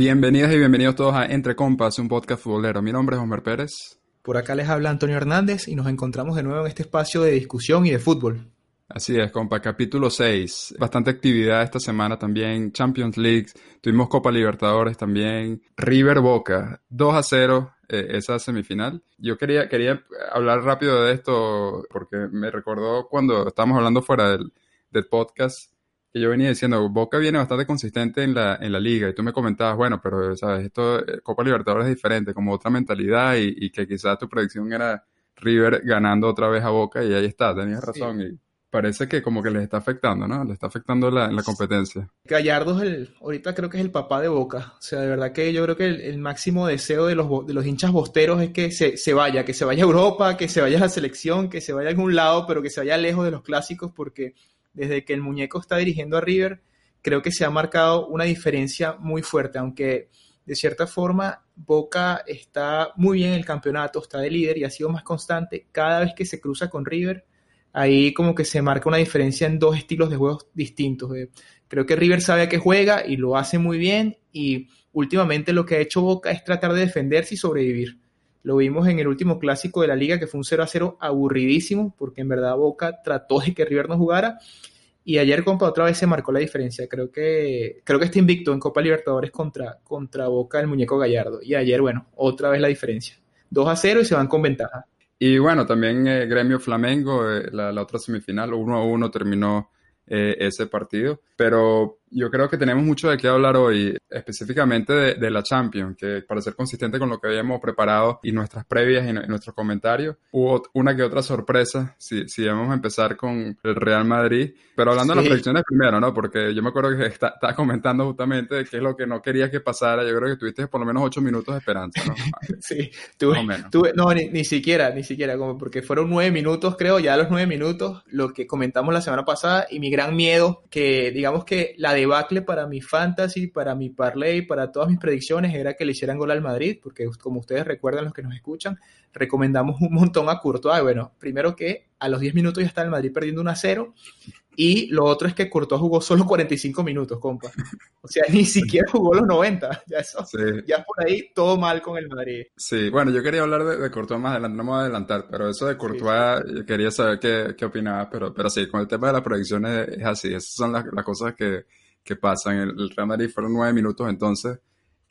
Bienvenidas y bienvenidos todos a Entre Compas, un podcast futbolero. Mi nombre es Homer Pérez. Por acá les habla Antonio Hernández y nos encontramos de nuevo en este espacio de discusión y de fútbol. Así es, compa, capítulo 6. Bastante actividad esta semana también. Champions League, tuvimos Copa Libertadores también. River Boca, 2 a 0 eh, esa semifinal. Yo quería, quería hablar rápido de esto porque me recordó cuando estábamos hablando fuera del, del podcast que yo venía diciendo, Boca viene bastante consistente en la, en la liga y tú me comentabas, bueno, pero, ¿sabes? Esto, eh, Copa Libertadores es diferente, como otra mentalidad y, y que quizás tu predicción era River ganando otra vez a Boca y ahí está, tenías razón. Y parece que como que les está afectando, ¿no? Le está afectando la, la competencia. Gallardo es el, ahorita creo que es el papá de Boca. O sea, de verdad que yo creo que el, el máximo deseo de los, de los hinchas bosteros es que se, se, vaya, que se vaya a Europa, que se vaya a la selección, que se vaya a algún lado, pero que se vaya lejos de los clásicos porque desde que el muñeco está dirigiendo a River, creo que se ha marcado una diferencia muy fuerte, aunque de cierta forma Boca está muy bien en el campeonato, está de líder y ha sido más constante. Cada vez que se cruza con River, ahí como que se marca una diferencia en dos estilos de juegos distintos. Creo que River sabe a qué juega y lo hace muy bien y últimamente lo que ha hecho Boca es tratar de defenderse y sobrevivir. Lo vimos en el último clásico de la liga, que fue un 0 a 0 aburridísimo, porque en verdad Boca trató de que River no jugara. Y ayer, compa, otra vez se marcó la diferencia. Creo que, creo que está invicto en Copa Libertadores contra, contra Boca el muñeco Gallardo. Y ayer, bueno, otra vez la diferencia. 2 a 0 y se van con ventaja. Y bueno, también eh, Gremio Flamengo, eh, la, otra semifinal, 1 a 1 terminó eh, ese partido. Pero yo creo que tenemos mucho de qué hablar hoy, específicamente de, de, la Champions, que para ser consistente con lo que habíamos preparado y nuestras previas y, y nuestros comentarios, hubo una que otra sorpresa, si, si vamos a empezar con el Real Madrid, pero hablando sí. de las predicciones primero, ¿no? Porque yo me acuerdo que estaba comentando justamente qué es lo que no quería que pasara, yo creo que tuviste por lo menos ocho minutos de esperanza, ¿no? sí, tuve, tuve no, ni, ni, siquiera, ni siquiera, como porque fueron nueve minutos, creo, ya a los nueve minutos, lo que comentamos la semana pasada, y mi gran miedo, que digamos que la debacle para mi fantasy, para mi parlay, para todas mis predicciones era que le hicieran gol al Madrid, porque como ustedes recuerdan los que nos escuchan, recomendamos un montón a Courtois. Bueno, primero que a los 10 minutos ya está el Madrid perdiendo 1 a 0 y lo otro es que Courtois jugó solo 45 minutos, compa. O sea, ni siquiera jugó los 90. Ya eso, sí. ya por ahí todo mal con el Madrid. Sí, bueno, yo quería hablar de, de Courtois más adelante, no me voy a adelantar, pero eso de Courtois, sí, sí. quería saber qué, qué opinabas, pero, pero sí, con el tema de las predicciones es así, esas son las, las cosas que, que pasan. El, el Real Madrid fueron nueve minutos entonces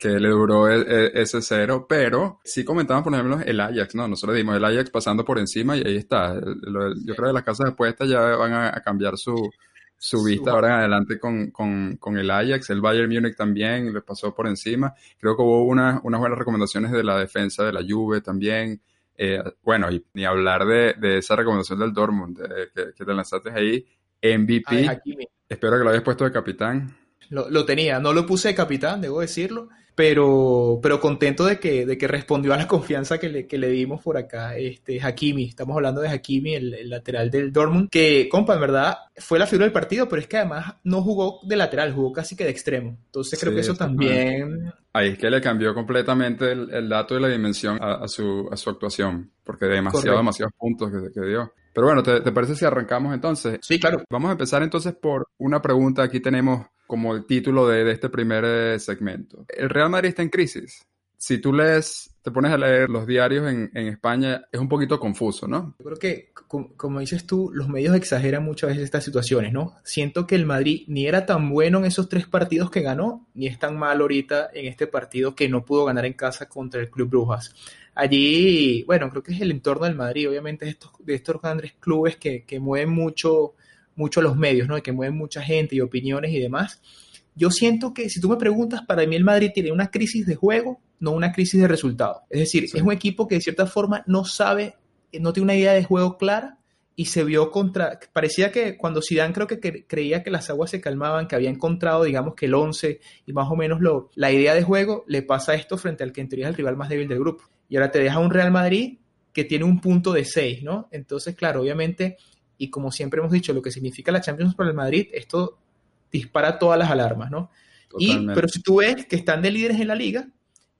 que le duró e, e, ese cero, pero sí comentaban, por ejemplo, el Ajax, ¿no? Nosotros dimos el Ajax pasando por encima y ahí está. Yo creo que las casas de apuestas ya van a, cambiar su, su vista ahora en adelante con, con, con, el Ajax. El Bayern Múnich también le pasó por encima. Creo que hubo una, unas buenas recomendaciones de la defensa de la Juve también. Eh, bueno, y ni hablar de, de, esa recomendación del Dortmund, de, que, que, te lanzaste ahí, MVP. Espero que lo hayas puesto de capitán. Lo, lo, tenía, no lo puse de capitán, debo decirlo, pero, pero contento de que, de que respondió a la confianza que le, que le dimos por acá. Este, Hakimi, estamos hablando de Hakimi, el, el, lateral del Dortmund, que, compa, en verdad fue la figura del partido, pero es que además no jugó de lateral, jugó casi que de extremo. Entonces creo sí, que eso también... Ahí es que le cambió completamente el, el dato y la dimensión a, a, su, a su actuación, porque demasiado, demasiados puntos que, que dio. Pero bueno, ¿te, ¿te, parece si arrancamos entonces? Sí, claro. Vamos a empezar entonces por una pregunta. Aquí tenemos como el título de, de este primer eh, segmento. ¿El Real Madrid está en crisis? Si tú lees, te pones a leer los diarios en, en España, es un poquito confuso, ¿no? Yo creo que, como, como, dices tú, los medios exageran muchas veces estas situaciones, ¿no? Siento que el Madrid ni era tan bueno en esos tres partidos que ganó, ni es tan mal ahorita en este partido que no pudo ganar en casa contra el Club Brujas allí, bueno, creo que es el entorno del Madrid, obviamente de estos, de estos grandes clubes que, que mueven mucho, mucho los medios, ¿no? Y que mueven mucha gente y opiniones y demás. Yo siento que, si tú me preguntas, para mí el Madrid tiene una crisis de juego, no una crisis de resultado. Es decir, sí. es un equipo que de cierta forma no sabe, no tiene una idea de juego clara y se vio contra, parecía que cuando Zidane creo que creía que las aguas se calmaban, que había encontrado, digamos que el 11 y más o menos lo, la idea de juego, le pasa esto frente al que en teoría es el rival más débil del grupo. Y ahora te deja un Real Madrid que tiene un punto de 6, ¿no? Entonces, claro, obviamente, y como siempre hemos dicho, lo que significa la Champions para el Madrid, esto dispara todas las alarmas, ¿no? Totalmente. Y, pero si tú ves que están de líderes en la liga,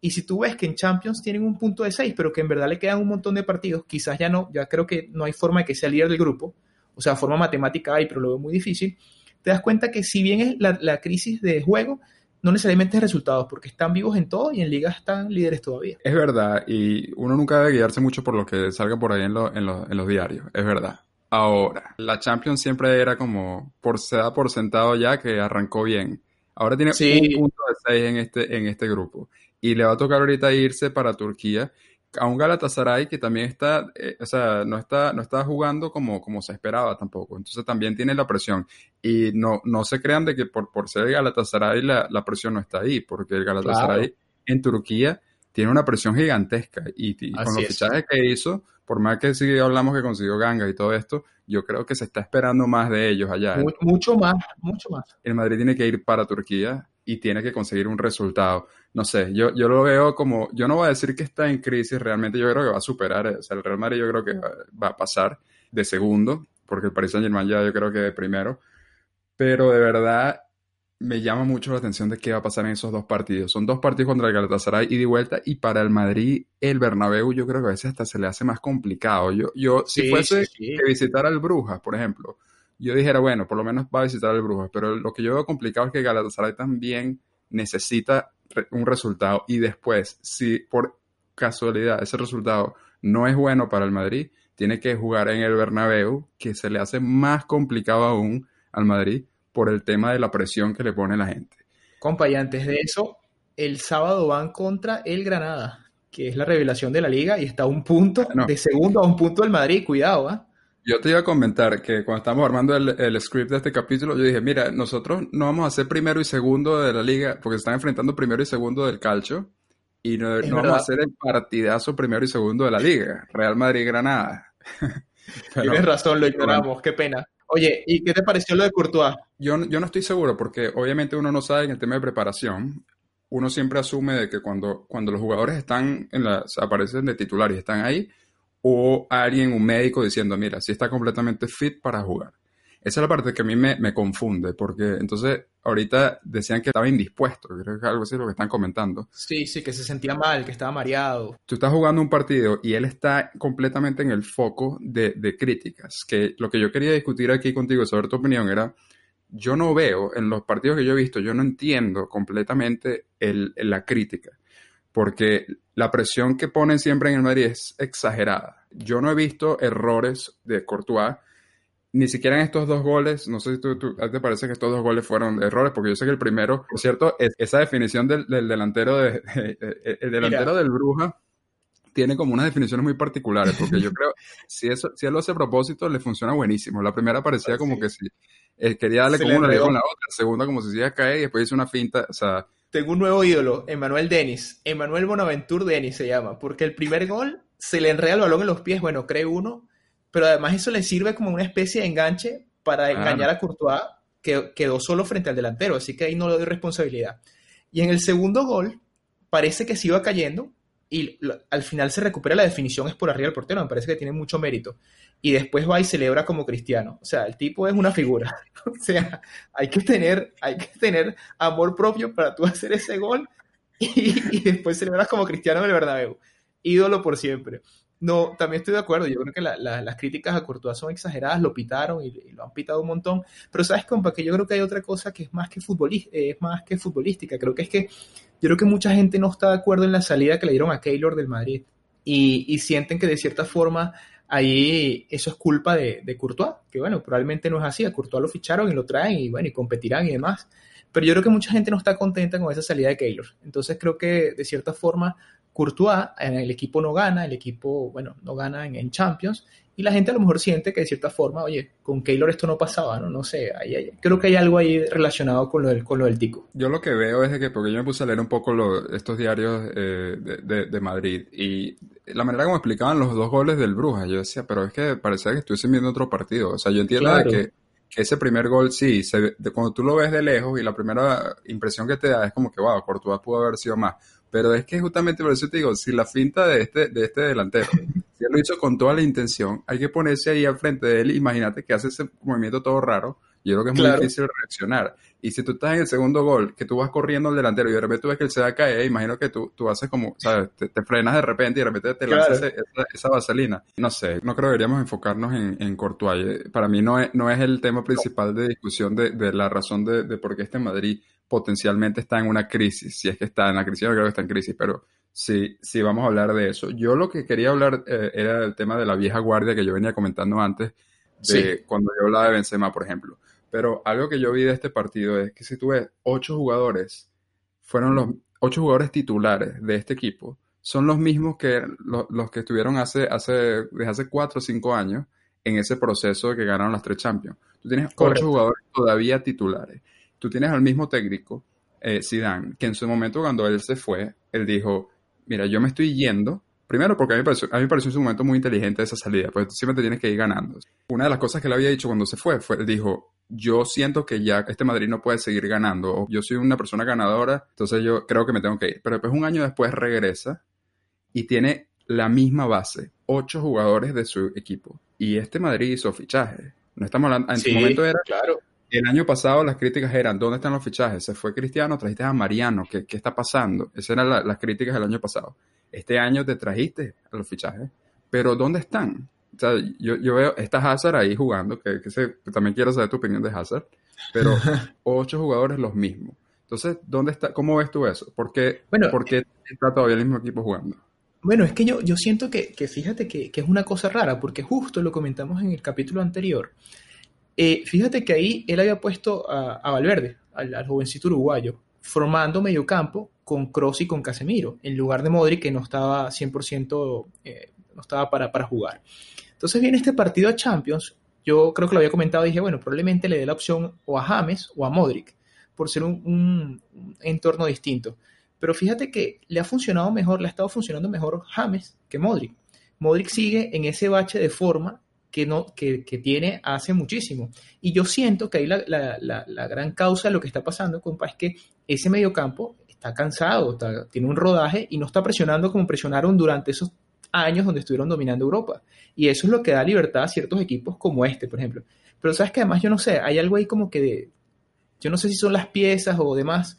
y si tú ves que en Champions tienen un punto de 6, pero que en verdad le quedan un montón de partidos, quizás ya no, ya creo que no hay forma de que sea líder del grupo, o sea, forma matemática hay, pero lo veo muy difícil, te das cuenta que si bien es la, la crisis de juego, no necesariamente es resultados, porque están vivos en todo y en liga están líderes todavía. Es verdad, y uno nunca debe guiarse mucho por lo que salga por ahí en, en, los diarios, es verdad. Ahora, la Champions siempre era como, por, se da por sentado ya que arrancó bien. Ahora tiene un punto de seis en este, en este grupo. Y le va a tocar ahorita irse para Turquía a un Galatasaray que también está, eh, o sea, no está, no está jugando como, como se esperaba tampoco. Entonces también tiene la presión. Y no, no se crean de que por, por ser Galatasaray la, la presión no está ahí, porque el Galatasaray en Turquía tiene una presión gigantesca. Y, con los fichajes que hizo, por más que sí hablamos que consiguió Ganga y todo esto, yo creo que se está esperando más de ellos allá. Mucho más, mucho más. El Madrid tiene que ir para Turquía y tiene que conseguir un resultado. No sé, yo, yo lo veo como, yo no voy a decir que está en crisis, realmente yo creo que va a superar, o sea, el Real Madrid yo creo que va, a pasar de segundo, porque el Paris Saint Germain ya yo creo que de primero, pero de verdad me llama mucho la atención de qué va a pasar en esos dos partidos. Son dos partidos contra el Galatasaray y de vuelta, y para el Madrid, el Bernabéu, yo creo que a veces hasta se le hace más complicado. Yo, yo si fuese que visitar al Brujas, por ejemplo, yo dijera, bueno, por lo menos va a visitar el Brujas, pero lo que yo veo complicado es que Galatasaray también necesita un resultado y después, si por casualidad ese resultado no es bueno para el Madrid, tiene que jugar en el Bernabéu, que se le hace más complicado aún al Madrid por el tema de la presión que le pone la gente. Compa, y antes de eso, el sábado van contra el Granada, que es la revelación de la liga y está a un punto de segundo a un punto del Madrid, cuidado, ¿ah? Yo te iba a comentar que cuando estábamos armando el, script de este capítulo, yo dije, mira, nosotros no vamos a ser primero y segundo de la liga, porque se están enfrentando primero y segundo del calcio, y no, vamos a hacer el partidazo primero y segundo de la liga, Real Madrid-Granada. Tienes razón, lo ignoramos, qué pena. Oye, ¿y qué te pareció lo de Courtois? Yo, yo no estoy seguro, porque obviamente uno no sabe en el tema de preparación. Uno siempre asume de que cuando, cuando los jugadores están en la, aparecen de titular y están ahí, o alguien, un médico diciendo, mira, si está completamente fit para jugar. Esa es la parte que a mí me, confunde, porque entonces ahorita decían que estaba indispuesto, creo que algo así es lo que están comentando. Sí, sí, que se sentía mal, que estaba mareado. Tú estás jugando un partido y él está completamente en el foco de, de críticas, que lo que yo quería discutir aquí contigo sobre tu opinión era, yo no veo, en los partidos que yo he visto, yo no entiendo completamente el, la crítica porque la presión que ponen siempre en el Madrid es exagerada. Yo no he visto errores de Courtois, ni siquiera en estos dos goles. No sé si tú, te parece que estos dos goles fueron errores, porque yo sé que el primero, por cierto, es, esa definición del, delantero de, el delantero del Bruja tiene como unas definiciones muy particulares, porque yo creo, si, eso, si él lo hace a propósito, le funciona buenísimo. La primera parecía como que si eh, quería darle como una, le con la otra. La segunda como si se iba a caer y después hizo una finta, o sea, tengo un nuevo ídolo, Emanuel Denis. Emanuel Bonaventure Denis se llama, porque el primer gol se le enreda el balón en los pies, bueno, cree uno, pero además eso le sirve como una especie de enganche para engañar a Courtois, que quedó solo frente al delantero, así que ahí no le doy responsabilidad. Y en el segundo gol, parece que se iba cayendo y al final se recupera la definición, es por arriba del portero, me parece que tiene mucho mérito y después va y celebra como cristiano. O sea, el tipo es una figura. o sea, hay que tener, hay que tener amor propio para tú hacer ese gol y, después celebras como cristiano en el Bernabéu. Ídolo por siempre. No, también estoy de acuerdo. Yo creo que las críticas a Courtois son exageradas, lo pitaron y, lo han pitado un montón. Pero sabes, compa, que yo creo que hay otra cosa que es más que, es más que futbolística. Creo que es que yo creo que mucha gente no está de acuerdo en la salida que le dieron a Keylor del Madrid. Y, y sienten que de cierta forma ahí eso es culpa de, de, Courtois, que bueno, probablemente no es así, a Courtois lo ficharon y lo traen y bueno, y competirán y demás. Pero yo creo que mucha gente no está contenta con esa salida de Keylor. Entonces creo que de cierta forma Courtois el equipo no gana, el equipo, bueno, no gana en Champions y la gente a lo mejor siente que de cierta forma, oye, con Keylor esto no pasaba, ¿no? No sé, creo que hay algo ahí relacionado con lo, del, con lo del tico. Yo lo que veo es que, porque yo me puse a leer un poco estos diarios eh, de, Madrid y la manera como explicaban los dos goles del Bruja, yo decía, pero es que parecía que estuviesen viendo otro partido. O sea, yo entiendo que, ese primer gol sí, se, cuando tú lo ves de lejos y la primera impresión que te da es como que, wow, Portugal pudo haber sido más. Pero es que justamente por eso te digo, si la finta de este, de este delantero si él lo hizo con toda la intención, hay que ponerse ahí al frente de él. Imagínate que hace ese movimiento todo raro. Yo creo que es muy difícil reaccionar. Y si tú estás en el segundo gol, que tú vas corriendo al delantero y de repente tú ves que él se va a caer, imagino que tú, tú haces como, ¿sabes? Te, frenas de repente y de repente te lanzas esa, vaselina. No sé, no creo que deberíamos enfocarnos en, en Courtois. Para mí no es, no es el tema principal de discusión de, de la razón de, de por qué este Madrid potencialmente está en una crisis, si es que está en la crisis, yo creo que está en crisis, pero sí, sí vamos a hablar de eso. Yo lo que quería hablar eh, era el tema de la vieja guardia que yo venía comentando antes, de cuando yo hablaba de Benzema, por ejemplo. Pero algo que yo vi de este partido es que si tú ves ocho jugadores, fueron los ocho jugadores titulares de este equipo, son los mismos que los que estuvieron hace, hace, desde hace cuatro o cinco años en ese proceso de que ganaron las tres Champions. Tú tienes ocho jugadores todavía titulares tú tienes al mismo técnico, eh, Zidane, que en su momento cuando él se fue, él dijo, mira, yo me estoy yendo, primero porque a mí, me pareció, a mí me pareció en su momento muy inteligente esa salida, porque siempre te tienes que ir ganando. Una de las cosas que él había dicho cuando se fue, fue, dijo, yo siento que ya este Madrid no puede seguir ganando, yo soy una persona ganadora, entonces yo creo que me tengo que ir. Pero después un año después regresa y tiene la misma base, ocho jugadores de su equipo. Y este Madrid hizo fichaje. No estamos hablando, en su momento era claro. El año pasado las críticas eran, ¿dónde están los fichajes? Se fue Cristiano, trajiste a Mariano, ¿qué, qué está pasando? Esas eran las críticas del año pasado. Este año te trajiste a los fichajes, pero ¿dónde están? O sea, yo, yo veo, está Hazard ahí jugando, que, que, también quiero saber tu opinión de Hazard, pero ocho jugadores los mismos. Entonces, ¿dónde está? ¿Cómo ves tú eso? ¿Por qué, bueno, ¿por qué está todavía el mismo equipo jugando? Bueno, es que yo, yo siento que, que fíjate que, que, es una cosa rara, porque justo lo comentamos en el capítulo anterior. Eh, fíjate que ahí él había puesto a, Valverde, al, jovencito uruguayo, formando mediocampo con Kroos y con Casemiro, en lugar de Modric que no estaba 100%, eh, no estaba para, para jugar. Entonces viene este partido a Champions, yo creo que lo había comentado, dije, bueno, probablemente le dé la opción o a James o a Modric, por ser un, entorno distinto. Pero fíjate que le ha funcionado mejor, le ha estado funcionando mejor James que Modric. Modric sigue en ese bache de forma que, no, que, tiene hace muchísimo. Y yo siento que ahí la, la, gran causa de lo que está pasando, compa, es que ese mediocampo está cansado, tiene un rodaje y no está presionando como presionaron durante esos años donde estuvieron dominando Europa. Y eso es lo que da libertad a ciertos equipos como este, por ejemplo. Pero sabes que además yo no sé, hay algo ahí como que de, yo no sé si son las piezas o demás,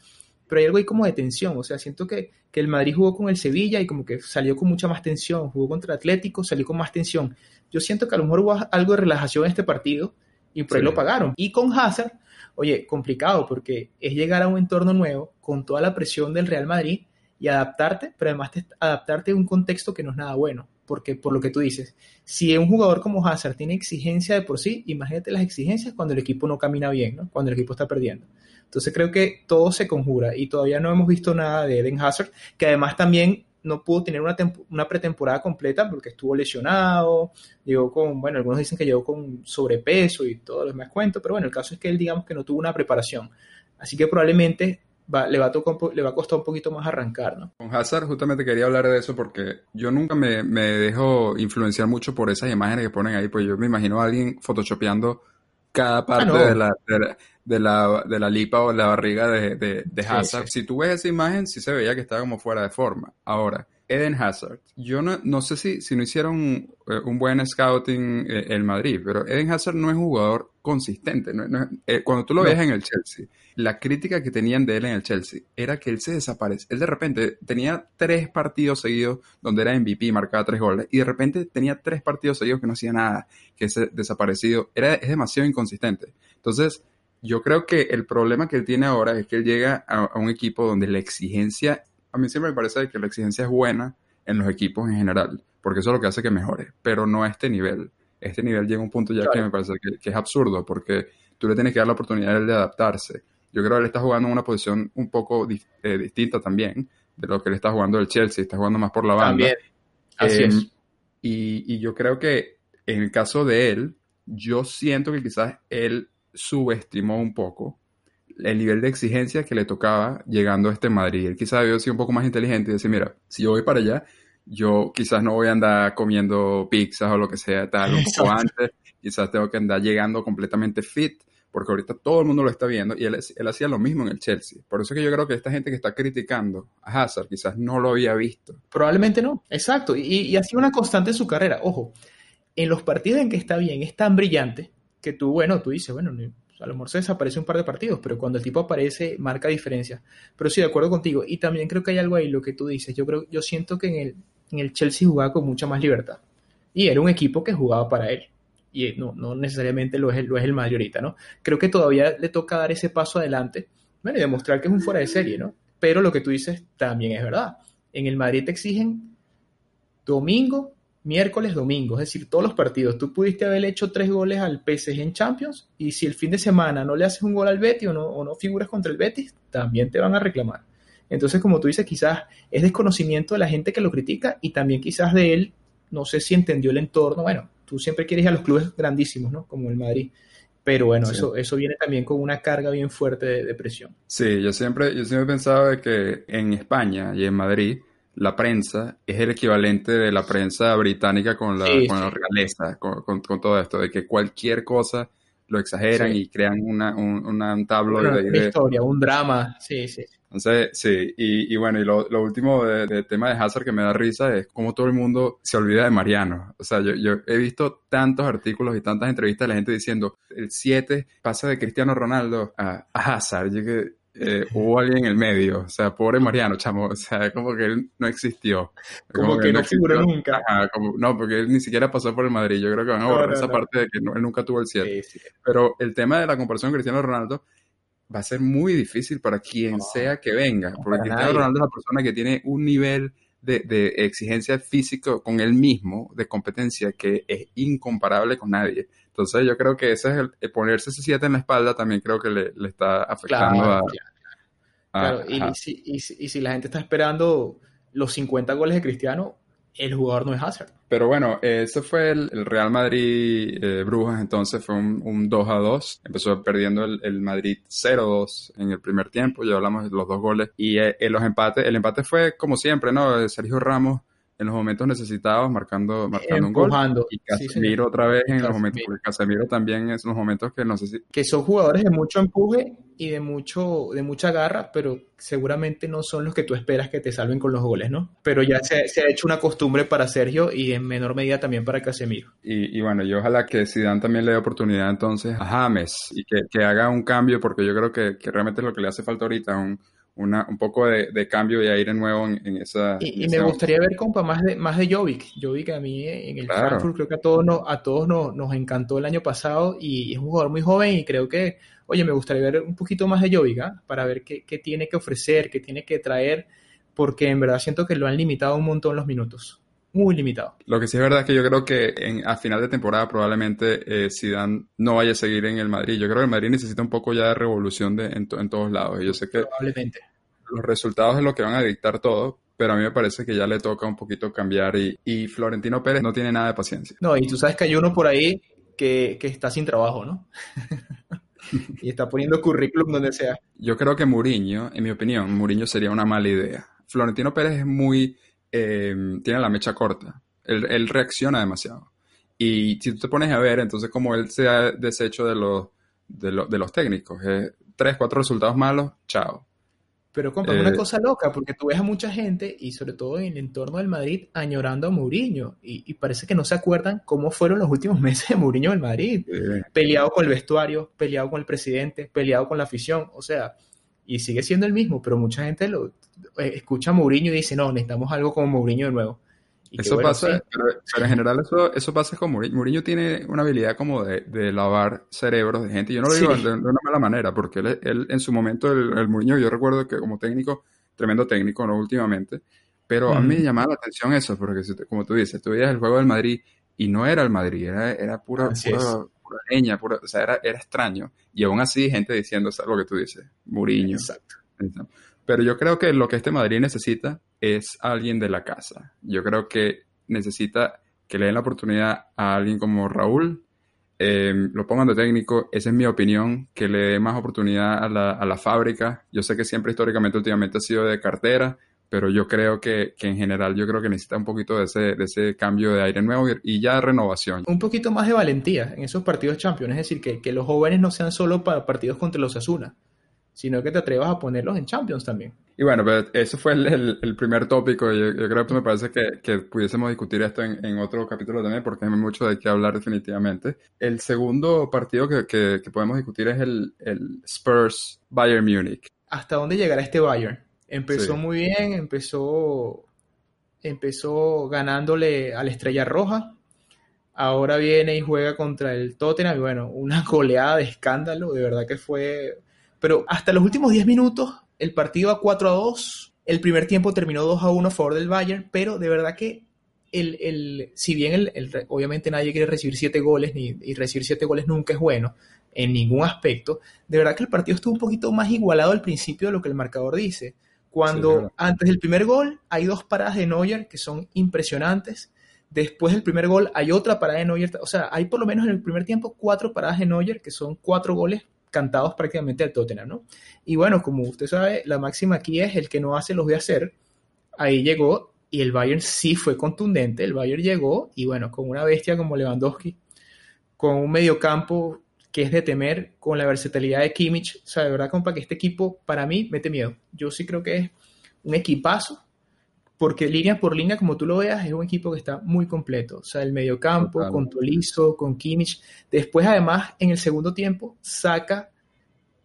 pero hay algo ahí como de tensión, o sea, siento que, que, el Madrid jugó con el Sevilla y como que salió con mucha más tensión, jugó contra Atlético, salió con más tensión. Yo siento que a lo mejor hubo algo de relajación en este partido y por ahí lo pagaron. Y con Hazard, oye, complicado porque es llegar a un entorno nuevo con toda la presión del Real Madrid y adaptarte, pero además adaptarte a un contexto que no es nada bueno. Porque por lo que tú dices, si un jugador como Hazard tiene exigencia de por sí, imagínate las exigencias cuando el equipo no camina bien, ¿no? cuando el equipo está perdiendo. Entonces creo que todo se conjura y todavía no hemos visto nada de Eden Hazard, que además también no pudo tener una, una, pretemporada completa porque estuvo lesionado, llegó con, bueno, algunos dicen que llegó con sobrepeso y todo lo demás cuento, pero bueno, el caso es que él digamos que no tuvo una preparación. Así que probablemente va, le, va a tocar, le va a costar un poquito más arrancar, ¿no? Con Hazard justamente quería hablar de eso porque yo nunca me, me dejo influenciar mucho por esas imágenes que ponen ahí, pues yo me imagino a alguien photoshopeando cada ah, parte de, la, de, la, de, la, lipa o la barriga de, de, Hazard. Si tú ves esa imagen, sí se veía que estaba como fuera de forma. Ahora, Eden Hazard, yo no, no sé si, si no hicieron eh, un buen scouting eh, en Madrid, pero Eden Hazard no es un jugador consistente. Eh, cuando tú lo ves en el Chelsea, la crítica que tenían de él en el Chelsea era que él se desaparece. Él de repente tenía tres partidos seguidos donde era MVP, marcaba tres goles, y de repente tenía tres partidos seguidos que no hacía nada, que ese desaparecido. Era, es demasiado inconsistente. Entonces, yo creo que el problema que él tiene ahora es que él llega a, un equipo donde la exigencia, a mí siempre me parece que la exigencia es buena en los equipos en general, porque eso es lo que hace que mejore, pero no a este nivel. Este nivel llega a un punto ya que me parece que, es absurdo, porque tú le tienes que dar la oportunidad de adaptarse. Yo creo que él está jugando en una posición un poco eh, distinta también de lo que él está jugando el Chelsea, está jugando más por la banda. También. Así es. Em, y, y yo creo que en el caso de él, yo siento que quizás él subestimó un poco el nivel de exigencia que le tocaba llegando a este Madrid. Él quizás debió ser un poco más inteligente y decir, mira, si yo voy para allá, yo quizás no voy a andar comiendo pizzas o lo que sea, tal, un poco antes, quizás tengo que andar llegando completamente fit, porque ahorita todo el mundo lo está viendo y él, él hacía lo mismo en el Chelsea. Por eso es que yo creo que esta gente que está criticando a Hazard quizás no lo había visto. Probablemente no, exacto, y, y ha sido una constante en su carrera. Ojo, en los partidos en que está bien, es tan brillante que tú, bueno, tú dices, bueno, a lo mejor se un par de partidos, pero cuando el tipo aparece, marca diferencia. Pero sí, de acuerdo contigo. Y también creo que hay algo ahí, lo que tú dices. Yo creo, yo siento que en el, en el Chelsea jugaba con mucha más libertad. Y era un equipo que jugaba para él. Y no, no necesariamente lo es, lo es el Madrid ahorita, ¿no? Creo que todavía le toca dar ese paso adelante bueno, y demostrar que es un fuera de serie, ¿no? Pero lo que tú dices también es verdad. En el Madrid te exigen domingo, miércoles, domingo, es decir, todos los partidos. Tú pudiste haber hecho tres goles al PSG en Champions y si el fin de semana no le haces un gol al Betis o no, o no figuras contra el Betis, también te van a reclamar. Entonces, como tú dices, quizás es desconocimiento de la gente que lo critica y también quizás de él, no sé si entendió el entorno. Bueno, tú siempre quieres ir a los clubes grandísimos, ¿no? Como el Madrid. Pero bueno, eso, eso viene también con una carga bien fuerte de, presión. Sí, yo siempre, yo siempre he pensado de que en España y en Madrid la prensa es el equivalente de la prensa británica con la, con la realeza, con, con, todo esto, de que cualquier cosa lo exageran y crean una, un, una, tablo de, Una historia, un drama, sí, sí. Entonces, sí, y, y bueno, y lo, lo último del tema de Hazard que me da risa es cómo todo el mundo se olvida de Mariano. O sea, yo, yo he visto tantos artículos y tantas entrevistas de la gente diciendo, el 7 pasa de Cristiano Ronaldo a, a Hazard. Yo que, eh, hubo alguien en el medio, o sea, pobre Mariano, chamo, o sea, como que él no existió. Como, que, no figuró nunca. no, porque él ni siquiera pasó por el Madrid, yo creo que van a borrar esa parte de que él nunca tuvo el 7. Pero el tema de la comparación con Cristiano Ronaldo va a ser muy difícil para quien sea que venga, porque Cristiano Ronaldo es una persona que tiene un nivel de, de exigencia físico con él mismo, de competencia, que es incomparable con nadie. Entonces yo creo que ese es el, ponerse ese 7 en la espalda también creo que le, está afectando a, claro. y, si, y, si, la gente está esperando los 50 goles de Cristiano, el jugador no es Hazard. Pero bueno, ese fue el, Real Madrid eh, Brujas, entonces fue un, 2 a 2. Empezó perdiendo el, Madrid 0-2 en el primer tiempo, ya hablamos de los dos goles. Y eh, los empates, el empate fue como siempre, ¿no? Sergio Ramos en los momentos necesitados, marcando, marcando un gol. Y Casemiro otra vez en los momentos, porque Casemiro también es los momentos que no sé si... Que son jugadores de mucho empuje y de mucho de mucha garra, pero seguramente no son los que tú esperas que te salven con los goles, ¿no? Pero ya se, ha hecho una costumbre para Sergio y en menor medida también para Casemiro. Y, bueno, yo ojalá que Zidane también le dé oportunidad entonces a James y que, que haga un cambio, porque yo creo que, que realmente es lo que le hace falta ahorita, un una, un poco de, cambio y aire nuevo en, esa... Y, me gustaría ver, compa, más de, más de Jovic. Jovic a mí en el Frankfurt creo que a todos, nos, a todos nos, nos encantó el año pasado y es un jugador muy joven y creo que, oye, me gustaría ver un poquito más de Jovic, ¿ah? para ver qué, qué tiene que ofrecer, qué tiene que traer, porque en verdad siento que lo han limitado un montón los minutos muy limitado. Lo que sí es verdad es que yo creo que en, a final de temporada probablemente eh, Zidane no vaya a seguir en el Madrid. Yo creo que el Madrid necesita un poco ya de revolución de, en, todos lados. Y yo sé que probablemente. los resultados es lo que van a dictar todo, pero a mí me parece que ya le toca un poquito cambiar y, y Florentino Pérez no tiene nada de paciencia. No, y tú sabes que hay uno por ahí que, que está sin trabajo, ¿no? y está poniendo currículum donde sea. Yo creo que Mourinho, en mi opinión, Mourinho sería una mala idea. Florentino Pérez es muy eh, tiene la mecha corta. Él, reacciona demasiado. Y si tú te pones a ver, entonces como él se ha deshecho de los, de, los técnicos, tres, cuatro resultados malos, chao. Pero compa, una eh, cosa loca, porque tú ves a mucha gente, y sobre todo en el entorno del Madrid, añorando a Mourinho. Y, parece que no se acuerdan cómo fueron los últimos meses de Mourinho en el Madrid. Peleado con el vestuario, peleado con el presidente, peleado con la afición. O sea, y sigue siendo el mismo, pero mucha gente lo eh, escucha a Mourinho y dice, no, necesitamos algo como Mourinho de nuevo. eso pasa, pero, en general eso, eso pasa con Mourinho. Mourinho tiene una habilidad como de, de lavar cerebros de gente. Yo no lo digo de, una mala manera, porque él, él en su momento, el, el, Mourinho, yo recuerdo que como técnico, tremendo técnico, ¿no? Últimamente, pero a mí me llamaba la atención eso, porque como tú dices, tú veías el juego del Madrid y no era el Madrid, era, era pura, pura, leña, o sea, era, era extraño. Y aún así, gente diciendo lo que tú dices, Muriño. Exacto. Pero yo creo que lo que este Madrid necesita es alguien de la casa. Yo creo que necesita que le den la oportunidad a alguien como Raúl, eh, lo pongan de técnico, esa es mi opinión, que le dé más oportunidad a la, a la fábrica. Yo sé que siempre históricamente últimamente ha sido de cartera, pero yo creo que, que, en general yo creo que necesita un poquito de ese, de ese cambio de aire nuevo y, ya renovación. Un poquito más de valentía en esos partidos Champions, es decir, que, que los jóvenes no sean solo para partidos contra los Asuna, sino que te atrevas a ponerlos en Champions también. Y bueno, pero eso fue el, el, primer tópico. Yo, yo, creo que me parece que, que pudiésemos discutir esto en, en, otro capítulo también, porque hay mucho de qué hablar definitivamente. El segundo partido que, que, que podemos discutir es el, el Spurs Bayern Múnich. ¿Hasta dónde llegará este Bayern? Empezó muy bien, empezó, empezó ganándole a la Estrella Roja. Ahora viene y juega contra el Tottenham. Y bueno, una goleada de escándalo. De verdad que fue Pero hasta los últimos 10 minutos, el partido a 4 a 2, el primer tiempo terminó 2 a 1 a favor del Bayern, pero de verdad que el, el, si bien el, obviamente nadie quiere recibir 7 goles, ni, y recibir 7 goles nunca es bueno en ningún aspecto, de verdad que el partido estuvo un poquito más igualado al principio de lo que el marcador dice. Cuando sí, antes del primer gol hay dos paradas de Neuer que son impresionantes. Después del primer gol hay otra parada de Neuer. O sea, hay por lo menos en el primer tiempo cuatro paradas de Neuer que son cuatro goles cantados prácticamente al Tottenham, ¿no? Y bueno, como usted sabe, la máxima aquí es el que no hace los voy a hacer. Ahí llegó y el Bayern sí fue contundente. El Bayern llegó y bueno, con una bestia como Lewandowski, con un mediocampo que es de temer con la versatilidad de Kimmich. O sea, de verdad, compa, que este equipo para mí mete miedo. Yo sí creo que es un equipazo, porque línea por línea, como tú lo veas, es un equipo que está muy completo. O sea, el mediocampo, Total. con Tolizo, con Kimmich. Después, además, en el segundo tiempo, saca,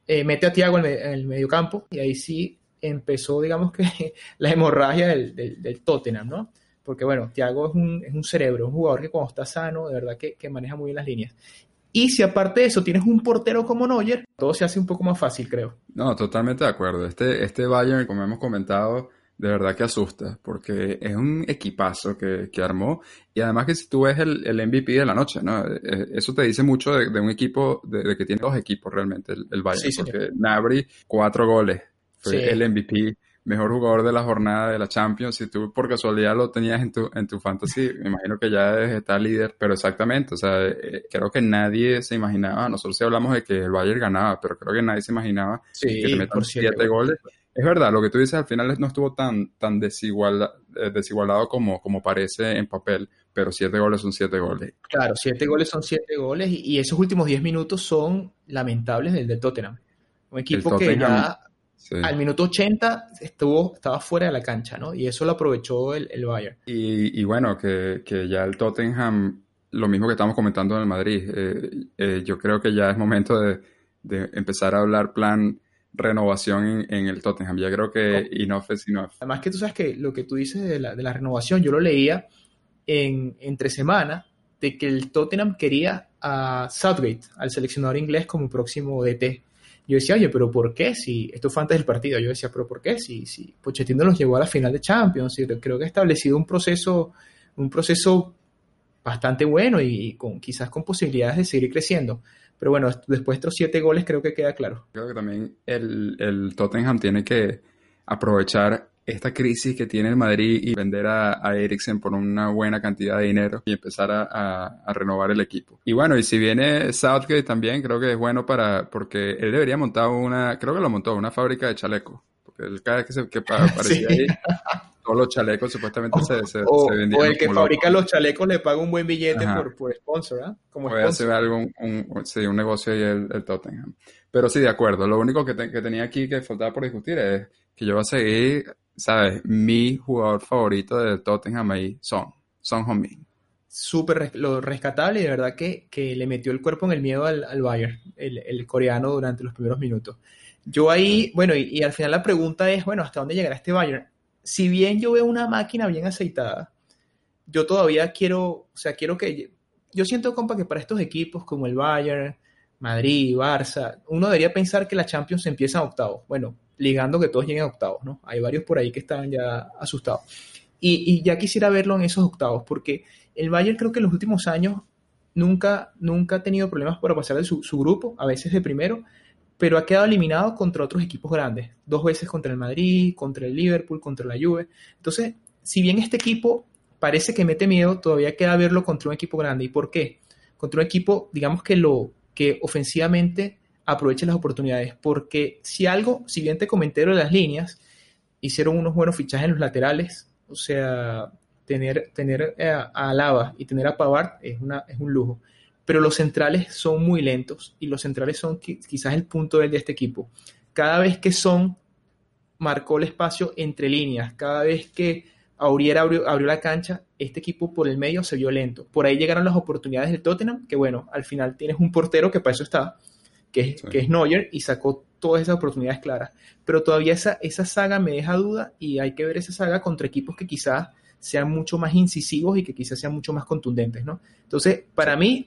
eh, mete a Thiago en el mediocampo y ahí sí empezó, digamos que, la hemorragia del, del, del Tottenham, ¿no? Porque bueno, Thiago es un, es un cerebro, un jugador que cuando está sano, de verdad que, que maneja muy bien las líneas. Y si aparte de eso tienes un portero como Neuer, todo se hace un poco más fácil, creo. No, totalmente de acuerdo. Este, este Bayern, como hemos comentado, de verdad que asusta, porque es un equipazo que, que armó. Y además que si tú ves el, el, MVP de la noche, ¿no? Eso te dice mucho de, de un equipo, de, de, que tiene dos equipos realmente, el, el Bayern. Sí, porque. Nabri, cuatro goles, fue sí. el MVP mejor jugador de la jornada de la Champions. Si tú por casualidad lo tenías en tu, en tu fantasy, me imagino que ya está líder. Pero exactamente, o sea, eh, creo que nadie se imaginaba, nosotros sí hablamos de que el Bayern ganaba, pero creo que nadie se imaginaba sí, que te metan siete goles. Es verdad, lo que tú dices al final no estuvo tan, tan desigual, eh, desigualado como, como parece en papel, pero siete goles son siete goles. Claro, siete goles son siete goles y, y esos últimos diez minutos son lamentables del de Tottenham. Un equipo Tottenham, que ya Sí. Al minuto 80 estuvo, estaba fuera de la cancha, ¿no? Y eso lo aprovechó el, el Bayern. Y, y bueno, que, que, ya el Tottenham, lo mismo que estamos comentando en el Madrid, eh, eh, yo creo que ya es momento de, de, empezar a hablar plan renovación en, en el Tottenham. Ya creo que oh. enough is enough. Además que tú sabes que lo que tú dices de la, de la renovación, yo lo leía en, entre semana, de que el Tottenham quería a Southgate, al seleccionador inglés, como próximo DT yo decía, oye, pero ¿por qué? Si esto fue antes del partido, yo decía, pero ¿por qué? Si, si Pochettino los llevó a la final de Champions, y creo que ha establecido un proceso, un proceso bastante bueno y con, quizás con posibilidades de seguir creciendo. Pero bueno, después de estos siete goles creo que queda claro. Creo que también el, el Tottenham tiene que aprovechar esta crisis que tiene el Madrid y vender a, a Eriksen por una buena cantidad de dinero y empezar a, a, a, renovar el equipo. Y bueno, y si viene Southgate también, creo que es bueno para, porque él debería montar una, creo que lo montó, una fábrica de chalecos. Porque él cada vez que, se, que aparecía sí. ahí, todos los chalecos supuestamente o, se, se, o, se vendían. O el que fabrica loco. los chalecos le paga un buen billete por, por, sponsor, ¿eh? Como Voy sponsor. hacer un, sí, un negocio ahí el, el, Tottenham. Pero sí, de acuerdo. Lo único que, te, que tenía aquí que faltaba por discutir es que yo voy a seguir ¿sabes? Mi jugador favorito del Tottenham ahí son, son Heung-min. Súper lo rescatable y de verdad que, que, le metió el cuerpo en el miedo al, al Bayern, el, el, coreano durante los primeros minutos. Yo ahí, bueno, y, y, al final la pregunta es, bueno, ¿hasta dónde llegará este Bayern? Si bien yo veo una máquina bien aceitada, yo todavía quiero, o sea, quiero que, yo siento, compa, que para estos equipos como el Bayern, Madrid, Barça, uno debería pensar que la Champions empieza a octavos. Bueno, ligando que todos lleguen a octavos, ¿no? Hay varios por ahí que están ya asustados. Y, y, ya quisiera verlo en esos octavos, porque el Bayern creo que en los últimos años nunca, nunca ha tenido problemas para pasar de su, su, grupo, a veces de primero, pero ha quedado eliminado contra otros equipos grandes, dos veces contra el Madrid, contra el Liverpool, contra la Juve. Entonces, si bien este equipo parece que mete miedo, todavía queda verlo contra un equipo grande. ¿Y por qué? Contra un equipo, digamos que lo que ofensivamente aproveche las oportunidades, porque si algo, si bien te comenté de las líneas, hicieron unos buenos fichajes en los laterales, o sea, tener, tener a, a Alaba y tener a Pavard es, una, es un lujo, pero los centrales son muy lentos y los centrales son quizás el punto de este equipo. Cada vez que son marcó el espacio entre líneas, cada vez que Aurier abrió, abrió, la cancha, este equipo por el medio se vio lento. Por ahí llegaron las oportunidades del Tottenham, que bueno, al final tienes un portero que para eso está, que es, sí. que es Neuer, y sacó todas esas oportunidades claras. Pero todavía esa, esa saga me deja duda y hay que ver esa saga contra equipos que quizás sean mucho más incisivos y que quizás sean mucho más contundentes, ¿no? Entonces, para mí,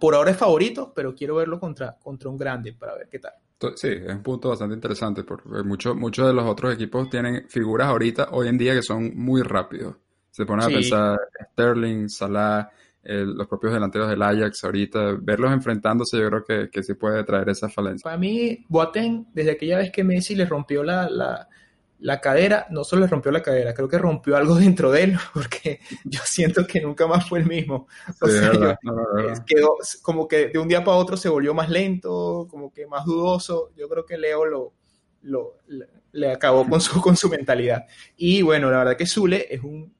por ahora es favorito, pero quiero verlo contra, contra un grande para ver qué tal. Sí, es un punto bastante interesante porque muchos muchos de los otros equipos tienen figuras ahorita, hoy en día, que son muy rápidos. Se ponen a pensar Sterling, Salah, los propios delanteros del Ajax ahorita, verlos enfrentándose yo creo que, que sí puede traer esa falencia. Para mí, Boateng, desde aquella vez que Messi le rompió la, la, la cadera, no solo le rompió la cadera, creo que rompió algo dentro de él, porque yo siento que nunca más fue el mismo. O sea, quedó como que de un día para otro se volvió más lento, como que más dudoso. Yo creo que Leo lo, lo le acabó con su, con su mentalidad. Y bueno, la verdad que Zule es un,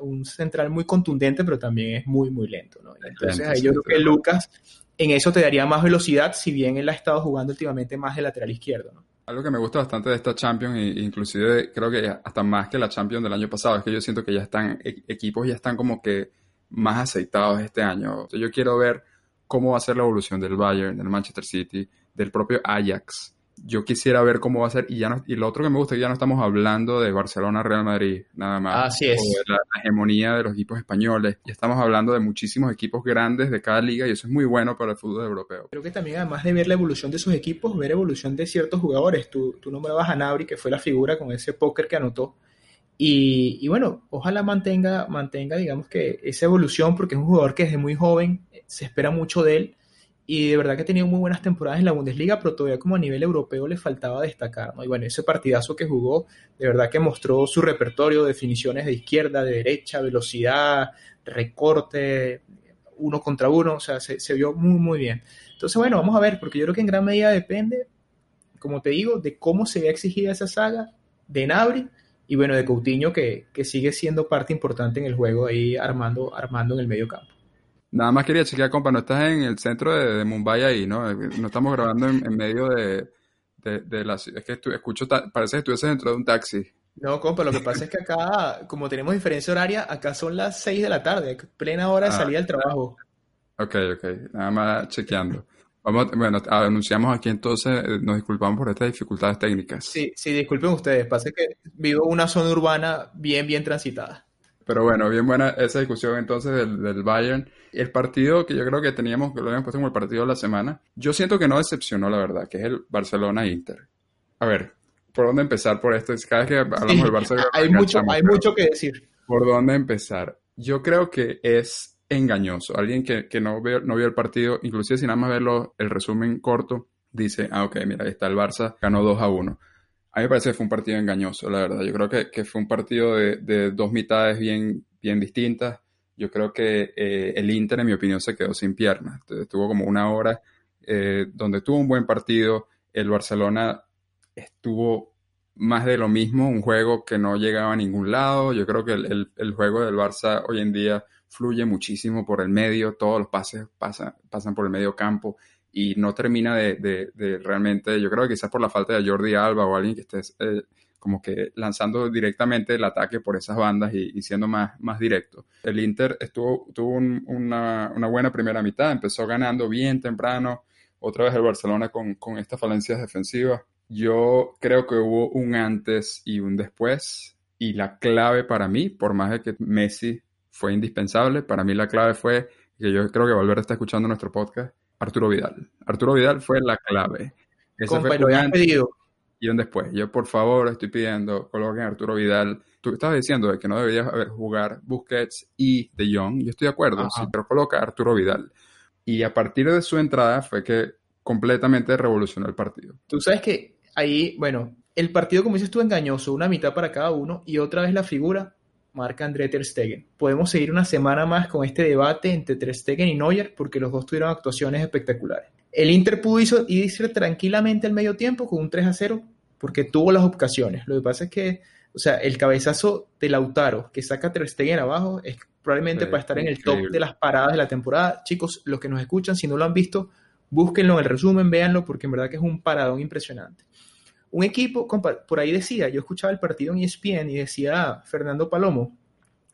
un central muy contundente, pero también es muy, muy lento. ¿no? Entonces ahí yo creo que Lucas en eso te daría más velocidad, si bien él ha estado jugando últimamente más de lateral izquierdo. ¿no? Algo que me gusta bastante de esta Champions, e inclusive creo que hasta más que la Champions del año pasado, es que yo siento que ya están, e, equipos ya están como que más aceitados este año. Yo quiero ver cómo va a ser la evolución del Bayern, del Manchester City, del propio Ajax. Yo quisiera ver cómo va a ser, y ya no, y lo otro que me gusta es que ya no estamos hablando de Barcelona, Real Madrid, nada más. Así es. O de la, hegemonía de los equipos españoles. Ya estamos hablando de muchísimos equipos grandes de cada liga, y eso es muy bueno para el fútbol europeo. Creo que también, además de ver la evolución de sus equipos, ver evolución de ciertos jugadores. Tú, tú nombrabas a Nabri, que fue la figura con ese póker que anotó. Y, y, bueno, ojalá mantenga, mantenga, digamos que esa evolución, porque es un jugador que desde muy joven se espera mucho de él y de verdad que ha tenido muy buenas temporadas en la Bundesliga, pero todavía como a nivel europeo le faltaba destacar, ¿no? Y bueno, ese partidazo que jugó, de verdad que mostró su repertorio, definiciones de izquierda, de derecha, velocidad, recorte, uno contra uno, o sea, se, vio muy, muy bien. Entonces, bueno, vamos a ver, porque yo creo que en gran medida depende, como te digo, de cómo se vea exigida esa saga, de Nabri, y bueno, de Coutinho, que, que sigue siendo parte importante en el juego ahí armando, armando en el medio campo. Nada más quería chequear, compa, no estás en el centro de, Mumbai ahí, ¿no? No estamos grabando en, medio de, de, la... Es que escucho, parece que estuvieses dentro de un taxi. No, compa, lo que pasa es que acá, como tenemos diferencia horaria, acá son las 6 de la tarde, plena hora de ah, salida del trabajo. Ok, ok, nada más chequeando. Vamos, bueno, anunciamos aquí entonces, eh, nos disculpamos por estas dificultades técnicas. Sí, sí, disculpen ustedes, pasa que vivo en una zona urbana bien, bien transitada. Pero bueno, bien buena esa discusión entonces del, del, Bayern. El partido que yo creo que teníamos, que lo habíamos puesto como el partido de la semana, yo siento que no decepcionó, la verdad, que es el Barcelona-Inter. A ver, ¿por dónde empezar por esto? Cada vez que hablamos del Barcelona... Hay, mucho, hay mucho que decir. ¿Por dónde empezar? Yo creo que es engañoso. Alguien que, que no, vio, no vio el partido, inclusive sin nada más verlo, el resumen corto, dice, ah, ok, mira, ahí está el Barça, ganó 2 a 1. A mí me parece que fue un partido engañoso, la verdad. Yo creo que, que fue un partido de, de, dos mitades bien, bien distintas. Yo creo que eh, el Inter, en mi opinión, se quedó sin piernas. Estuvo como una hora eh, donde tuvo un buen partido. El Barcelona estuvo más de lo mismo, un juego que no llegaba a ningún lado. Yo creo que el, el, juego del Barça hoy en día fluye muchísimo por el medio, todos los pases pasan, pasan por el medio campo y no termina de, de, realmente, yo creo que quizás por la falta de Jordi Alba o alguien que esté eh, como que lanzando directamente el ataque por esas bandas y, siendo más, más directo. El Inter estuvo, tuvo una, una, buena primera mitad, empezó ganando bien temprano, otra vez el Barcelona con, con estas falencias defensivas. Yo creo que hubo un antes y un después y la clave para mí, por más de que Messi fue indispensable, para mí la clave fue que yo creo que volver a estar escuchando nuestro podcast Arturo Vidal. Arturo Vidal fue la clave. Ese fue lo pedido. Y un después. Yo, por favor, estoy pidiendo, coloquen a Arturo Vidal. Tú estabas diciendo de que no deberías haber jugar Busquets y De Jong. Yo estoy de acuerdo, sí, pero coloca a Arturo Vidal. Y a partir de su entrada fue que completamente revolucionó el partido. Tú sabes que ahí, bueno, el partido, como dices tú, engañoso, una mitad para cada uno y otra vez la figura marca André Ter Stegen. Podemos seguir una semana más con este debate entre Ter Stegen y Neuer porque los dos tuvieron actuaciones espectaculares. El Inter pudo irse tranquilamente al medio tiempo con un 3 a 0 porque tuvo las ocasiones. Lo que pasa es que, o sea, el cabezazo de Lautaro que saca a Ter Stegen abajo es probablemente para estar en el top de las paradas de la temporada. Chicos, los que nos escuchan, si no lo han visto, búsquenlo en el resumen, véanlo porque en verdad que es un paradón impresionante. Un equipo, por ahí decía, yo escuchaba el partido en ESPN y decía Fernando Palomo,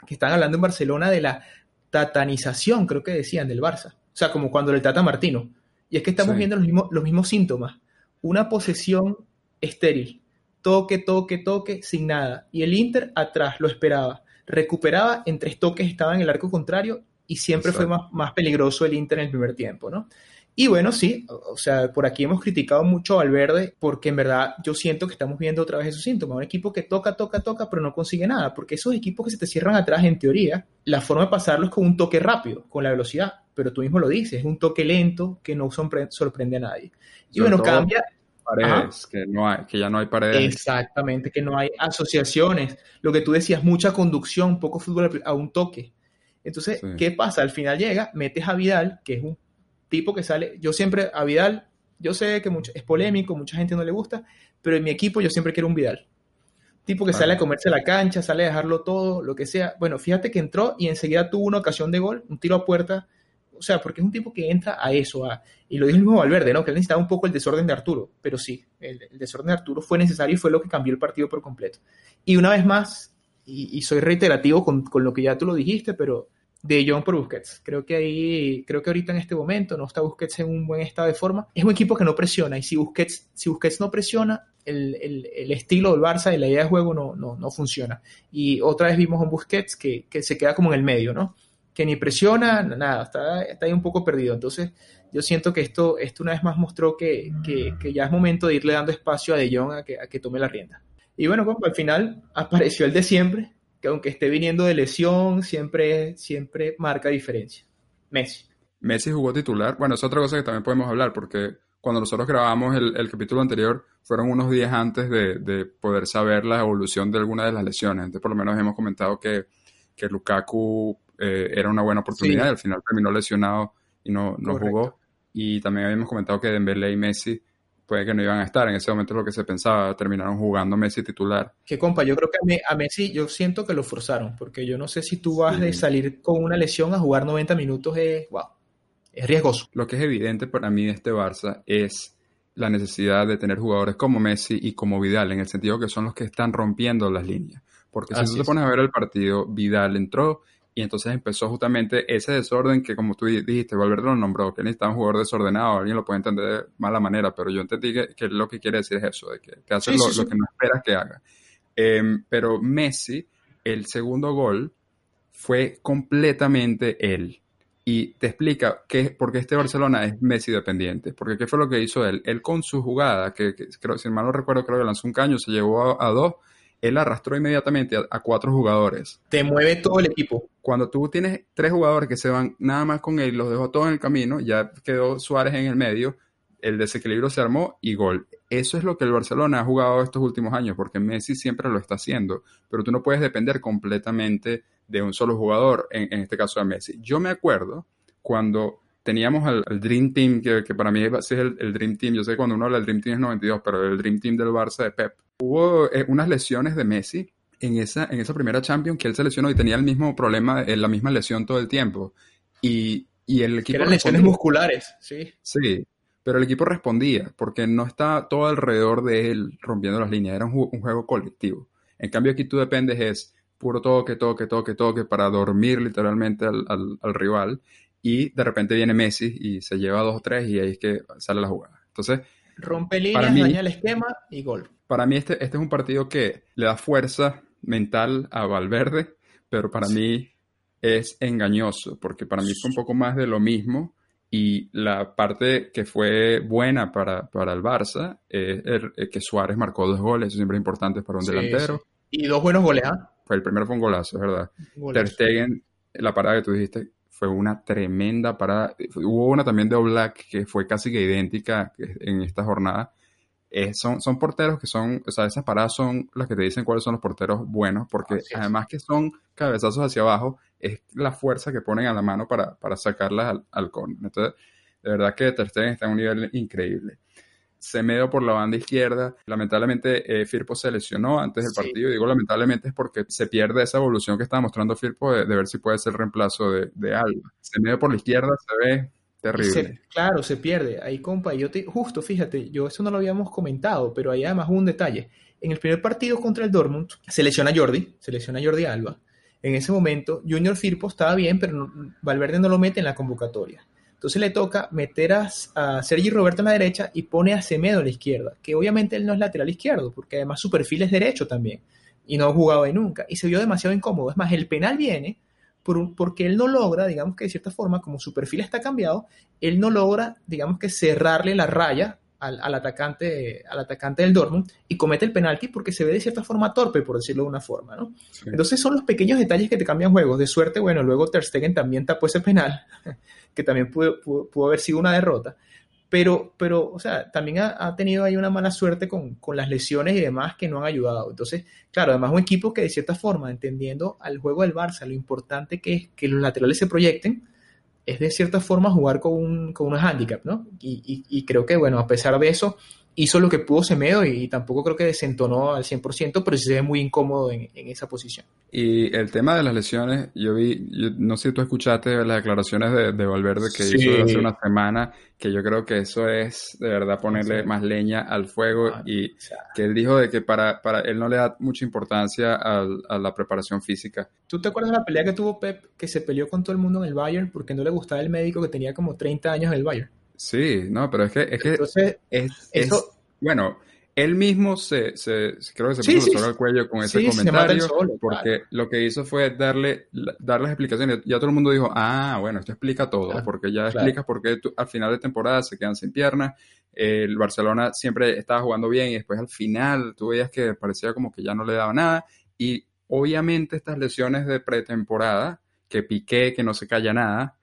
que están hablando en Barcelona de la tatanización, creo que decían, del Barça. O sea, como cuando le tata Martino. Y es que estamos viendo los mismos, los mismos síntomas. Una posesión estéril. Toque, toque, toque, sin nada. Y el Inter atrás lo esperaba. Recuperaba en tres toques, estaba en el arco contrario y siempre fue más, más peligroso el Inter en el primer tiempo, ¿no? Y bueno, sí, o sea, por aquí hemos criticado mucho a Valverde porque en verdad yo siento que estamos viendo otra vez esos síntomas. Un equipo que toca, toca, toca, pero no consigue nada. Porque esos equipos que se te cierran atrás, en teoría, la forma de pasarlo es con un toque rápido, con la velocidad. Pero tú mismo lo dices, es un toque lento que no sorprende a nadie. Y bueno, cambia, paredes, que, no hay, que ya no hay paredes. Exactamente, que no hay asociaciones. Lo que tú decías, mucha conducción, poco fútbol a un toque. Entonces, ¿qué pasa? Al final llega, metes a Vidal, que es un tipo que sale, yo siempre a Vidal, yo sé que mucho, es polémico, mucha gente no le gusta, pero en mi equipo yo siempre quiero un Vidal. Tipo que sale a comerse la cancha, sale a dejarlo todo, lo que sea. Bueno, fíjate que entró y enseguida tuvo una ocasión de gol, un tiro a puerta. O sea, porque es un tipo que entra a eso, a, y lo dijo el mismo Valverde, ¿no? Que él necesitaba un poco el desorden de Arturo, pero sí, el, desorden de Arturo fue necesario y fue lo que cambió el partido por completo. Y una vez más, y, soy reiterativo con, con, lo que ya tú lo dijiste, pero de John por Busquets. Creo que ahí, creo que ahorita en este momento no está Busquets en un buen estado de forma. Es un equipo que no presiona y si Busquets, si Busquets no presiona, el, el, estilo del Barça y la idea de juego no, no, no funciona. Y otra vez vimos a un Busquets que, que, se queda como en el medio, ¿no? Que ni presiona, nada, está, está ahí un poco perdido. Entonces, yo siento que esto, esto una vez más mostró que, que, que ya es momento de irle dando espacio a De Jong a que, a que tome la rienda. Y bueno, al final apareció el de siempre, que aunque esté viniendo de lesión, siempre, siempre marca diferencia. Messi. Messi jugó titular. Bueno, es otra cosa que también podemos hablar, porque cuando nosotros grabamos el, capítulo anterior, fueron unos días antes de, poder saber la evolución de alguna de las lesiones. Entonces, por lo menos hemos comentado que, que Lukaku eh, era una buena oportunidad y al final terminó lesionado y no, no jugó. Y también habíamos comentado que Dembélé y Messi puede que no iban a estar. En ese momento es lo que se pensaba, terminaron jugando Messi titular. Que compa, yo creo que a, Messi yo siento que lo forzaron, porque yo no sé si tú vas de salir con una lesión a jugar 90 minutos, es, wow, es riesgoso. Lo que es evidente para mí de este Barça es la necesidad de tener jugadores como Messi y como Vidal, en el sentido que son los que están rompiendo las líneas. Porque si tú te pones a ver el partido, Vidal entró y entonces empezó justamente ese desorden que, como tú dijiste, Valverde lo nombró, que necesitaba un jugador desordenado. Alguien lo puede entender de mala manera, pero yo entendí que, lo que quiere decir es eso, de que, hace lo, que no esperas que haga. Em, pero Messi, el segundo gol, fue completamente él. Y te explica que, por qué este Barcelona es Messi dependiente. Porque ¿qué fue lo que hizo él? Él con su jugada, que, creo, si mal no recuerdo, creo que lanzó un caño, se llevó a dos él arrastró inmediatamente a, cuatro jugadores. Te mueve todo el equipo. Cuando tú tienes tres jugadores que se van nada más con él, los dejó todos en el camino, ya quedó Suárez en el medio, el desequilibrio se armó y gol. Eso es lo que el Barcelona ha jugado estos últimos años, porque Messi siempre lo está haciendo, pero tú no puedes depender completamente de un solo jugador, en, este caso de Messi. Yo me acuerdo cuando teníamos al, Dream Team, que, para mí es el, el, Dream Team, yo sé que cuando uno habla del Dream Team es 92, pero el Dream Team del Barça de Pep hubo eh, unas lesiones de Messi en esa, en esa primera Champions que él se lesionó y tenía el mismo problema, eh, la misma lesión todo el tiempo. Y, y el equipo... eran lesiones musculares, sí. Sí, pero el equipo respondía porque no estaba todo alrededor de él rompiendo las líneas, era un, juego colectivo. En cambio aquí tú dependes es puro toque, toque, toque, toque para dormir literalmente al, al, rival y de repente viene Messi y se lleva dos o tres y ahí es que sale la jugada. Entonces... Rompe líneas, daña el esquema y gol para mí este, este es un partido que le da fuerza mental a Valverde, pero para mí es engañoso, porque para mí fue un poco más de lo mismo y la parte que fue buena para, para el Barça es que Suárez marcó dos goles, eso siempre es importante para un delantero. Y dos buenos goles, ¿ah? Fue el primero fue un golazo, es verdad. Ter Stegen, la parada que tú dijiste, fue una tremenda parada. Hubo una también de Oblak que fue casi que idéntica en esta jornada eh, son, son porteros que son, o sea, esas paradas son las que te dicen cuáles son los porteros buenos, porque además que son cabezazos hacia abajo, es la fuerza que ponen a la mano para, para sacarlas al, al Entonces, de verdad que Ter Stegen está en un nivel increíble. Se medio por la banda izquierda. Lamentablemente, eh, Firpo se lesionó antes del partido. Digo lamentablemente es porque se pierde esa evolución que estaba mostrando Firpo de, ver si puede ser reemplazo de, de Alba. Se medio por la izquierda se ve Terrible. claro, se pierde. Ahí, compa, yo te, justo, fíjate, yo eso no lo habíamos comentado, pero hay además un detalle. En el primer partido contra el Dortmund, se lesiona Jordi, se lesiona Jordi Alba. En ese momento, Junior Firpo estaba bien, pero Valverde no lo mete en la convocatoria. Entonces le toca meter a, a, Sergi Roberto en la derecha y pone a Semedo a la izquierda, que obviamente él no es lateral izquierdo, porque además su perfil es derecho también, y no ha jugado ahí nunca, y se vio demasiado incómodo. Es más, el penal viene por, porque él no logra, digamos que de cierta forma, como su perfil está cambiado, él no logra, digamos que cerrarle la raya al, atacante, al atacante del Dortmund y comete el penalti porque se ve de cierta forma torpe, por decirlo de una forma, ¿no? Entonces son los pequeños detalles que te cambian juegos. De suerte, bueno, luego Ter Stegen también tapó ese penal, que también pudo, pudo, haber sido una derrota. Pero, pero, o sea, también ha, tenido ahí una mala suerte con, con, las lesiones y demás que no han ayudado. Entonces, claro, además un equipo que de cierta forma, entendiendo al juego del Barça, lo importante que es que los laterales se proyecten, es de cierta forma jugar con un, con handicap, ¿no? Y, y, creo que, bueno, a pesar de eso, hizo lo que pudo Semedo y, tampoco creo que desentonó al 100%, pero sí se ve muy incómodo en, esa posición. Y el tema de las lesiones, yo vi, no sé si tú escuchaste las declaraciones de, de Valverde que hizo hace una semana, que yo creo que eso es de verdad ponerle más leña al fuego ah, y que él dijo de que para, para él no le da mucha importancia a, a, la preparación física. ¿Tú te acuerdas de la pelea que tuvo Pep, que se peleó con todo el mundo en el Bayern porque no le gustaba el médico que tenía como 30 años en el Bayern? Sí, no, pero es que, es que Entonces, es, eso, bueno, él mismo se, se creo que se puso sí, el cuello con ese comentario porque lo que hizo fue darle, darles explicaciones. Ya todo el mundo dijo, ah, bueno, esto explica todo, porque ya explica por qué al final de temporada se quedan sin piernas. El Barcelona siempre estaba jugando bien y después al final tú veías que parecía como que ya no le daba nada. Y obviamente estas lesiones de pretemporada, que Piqué, que no se calla nada,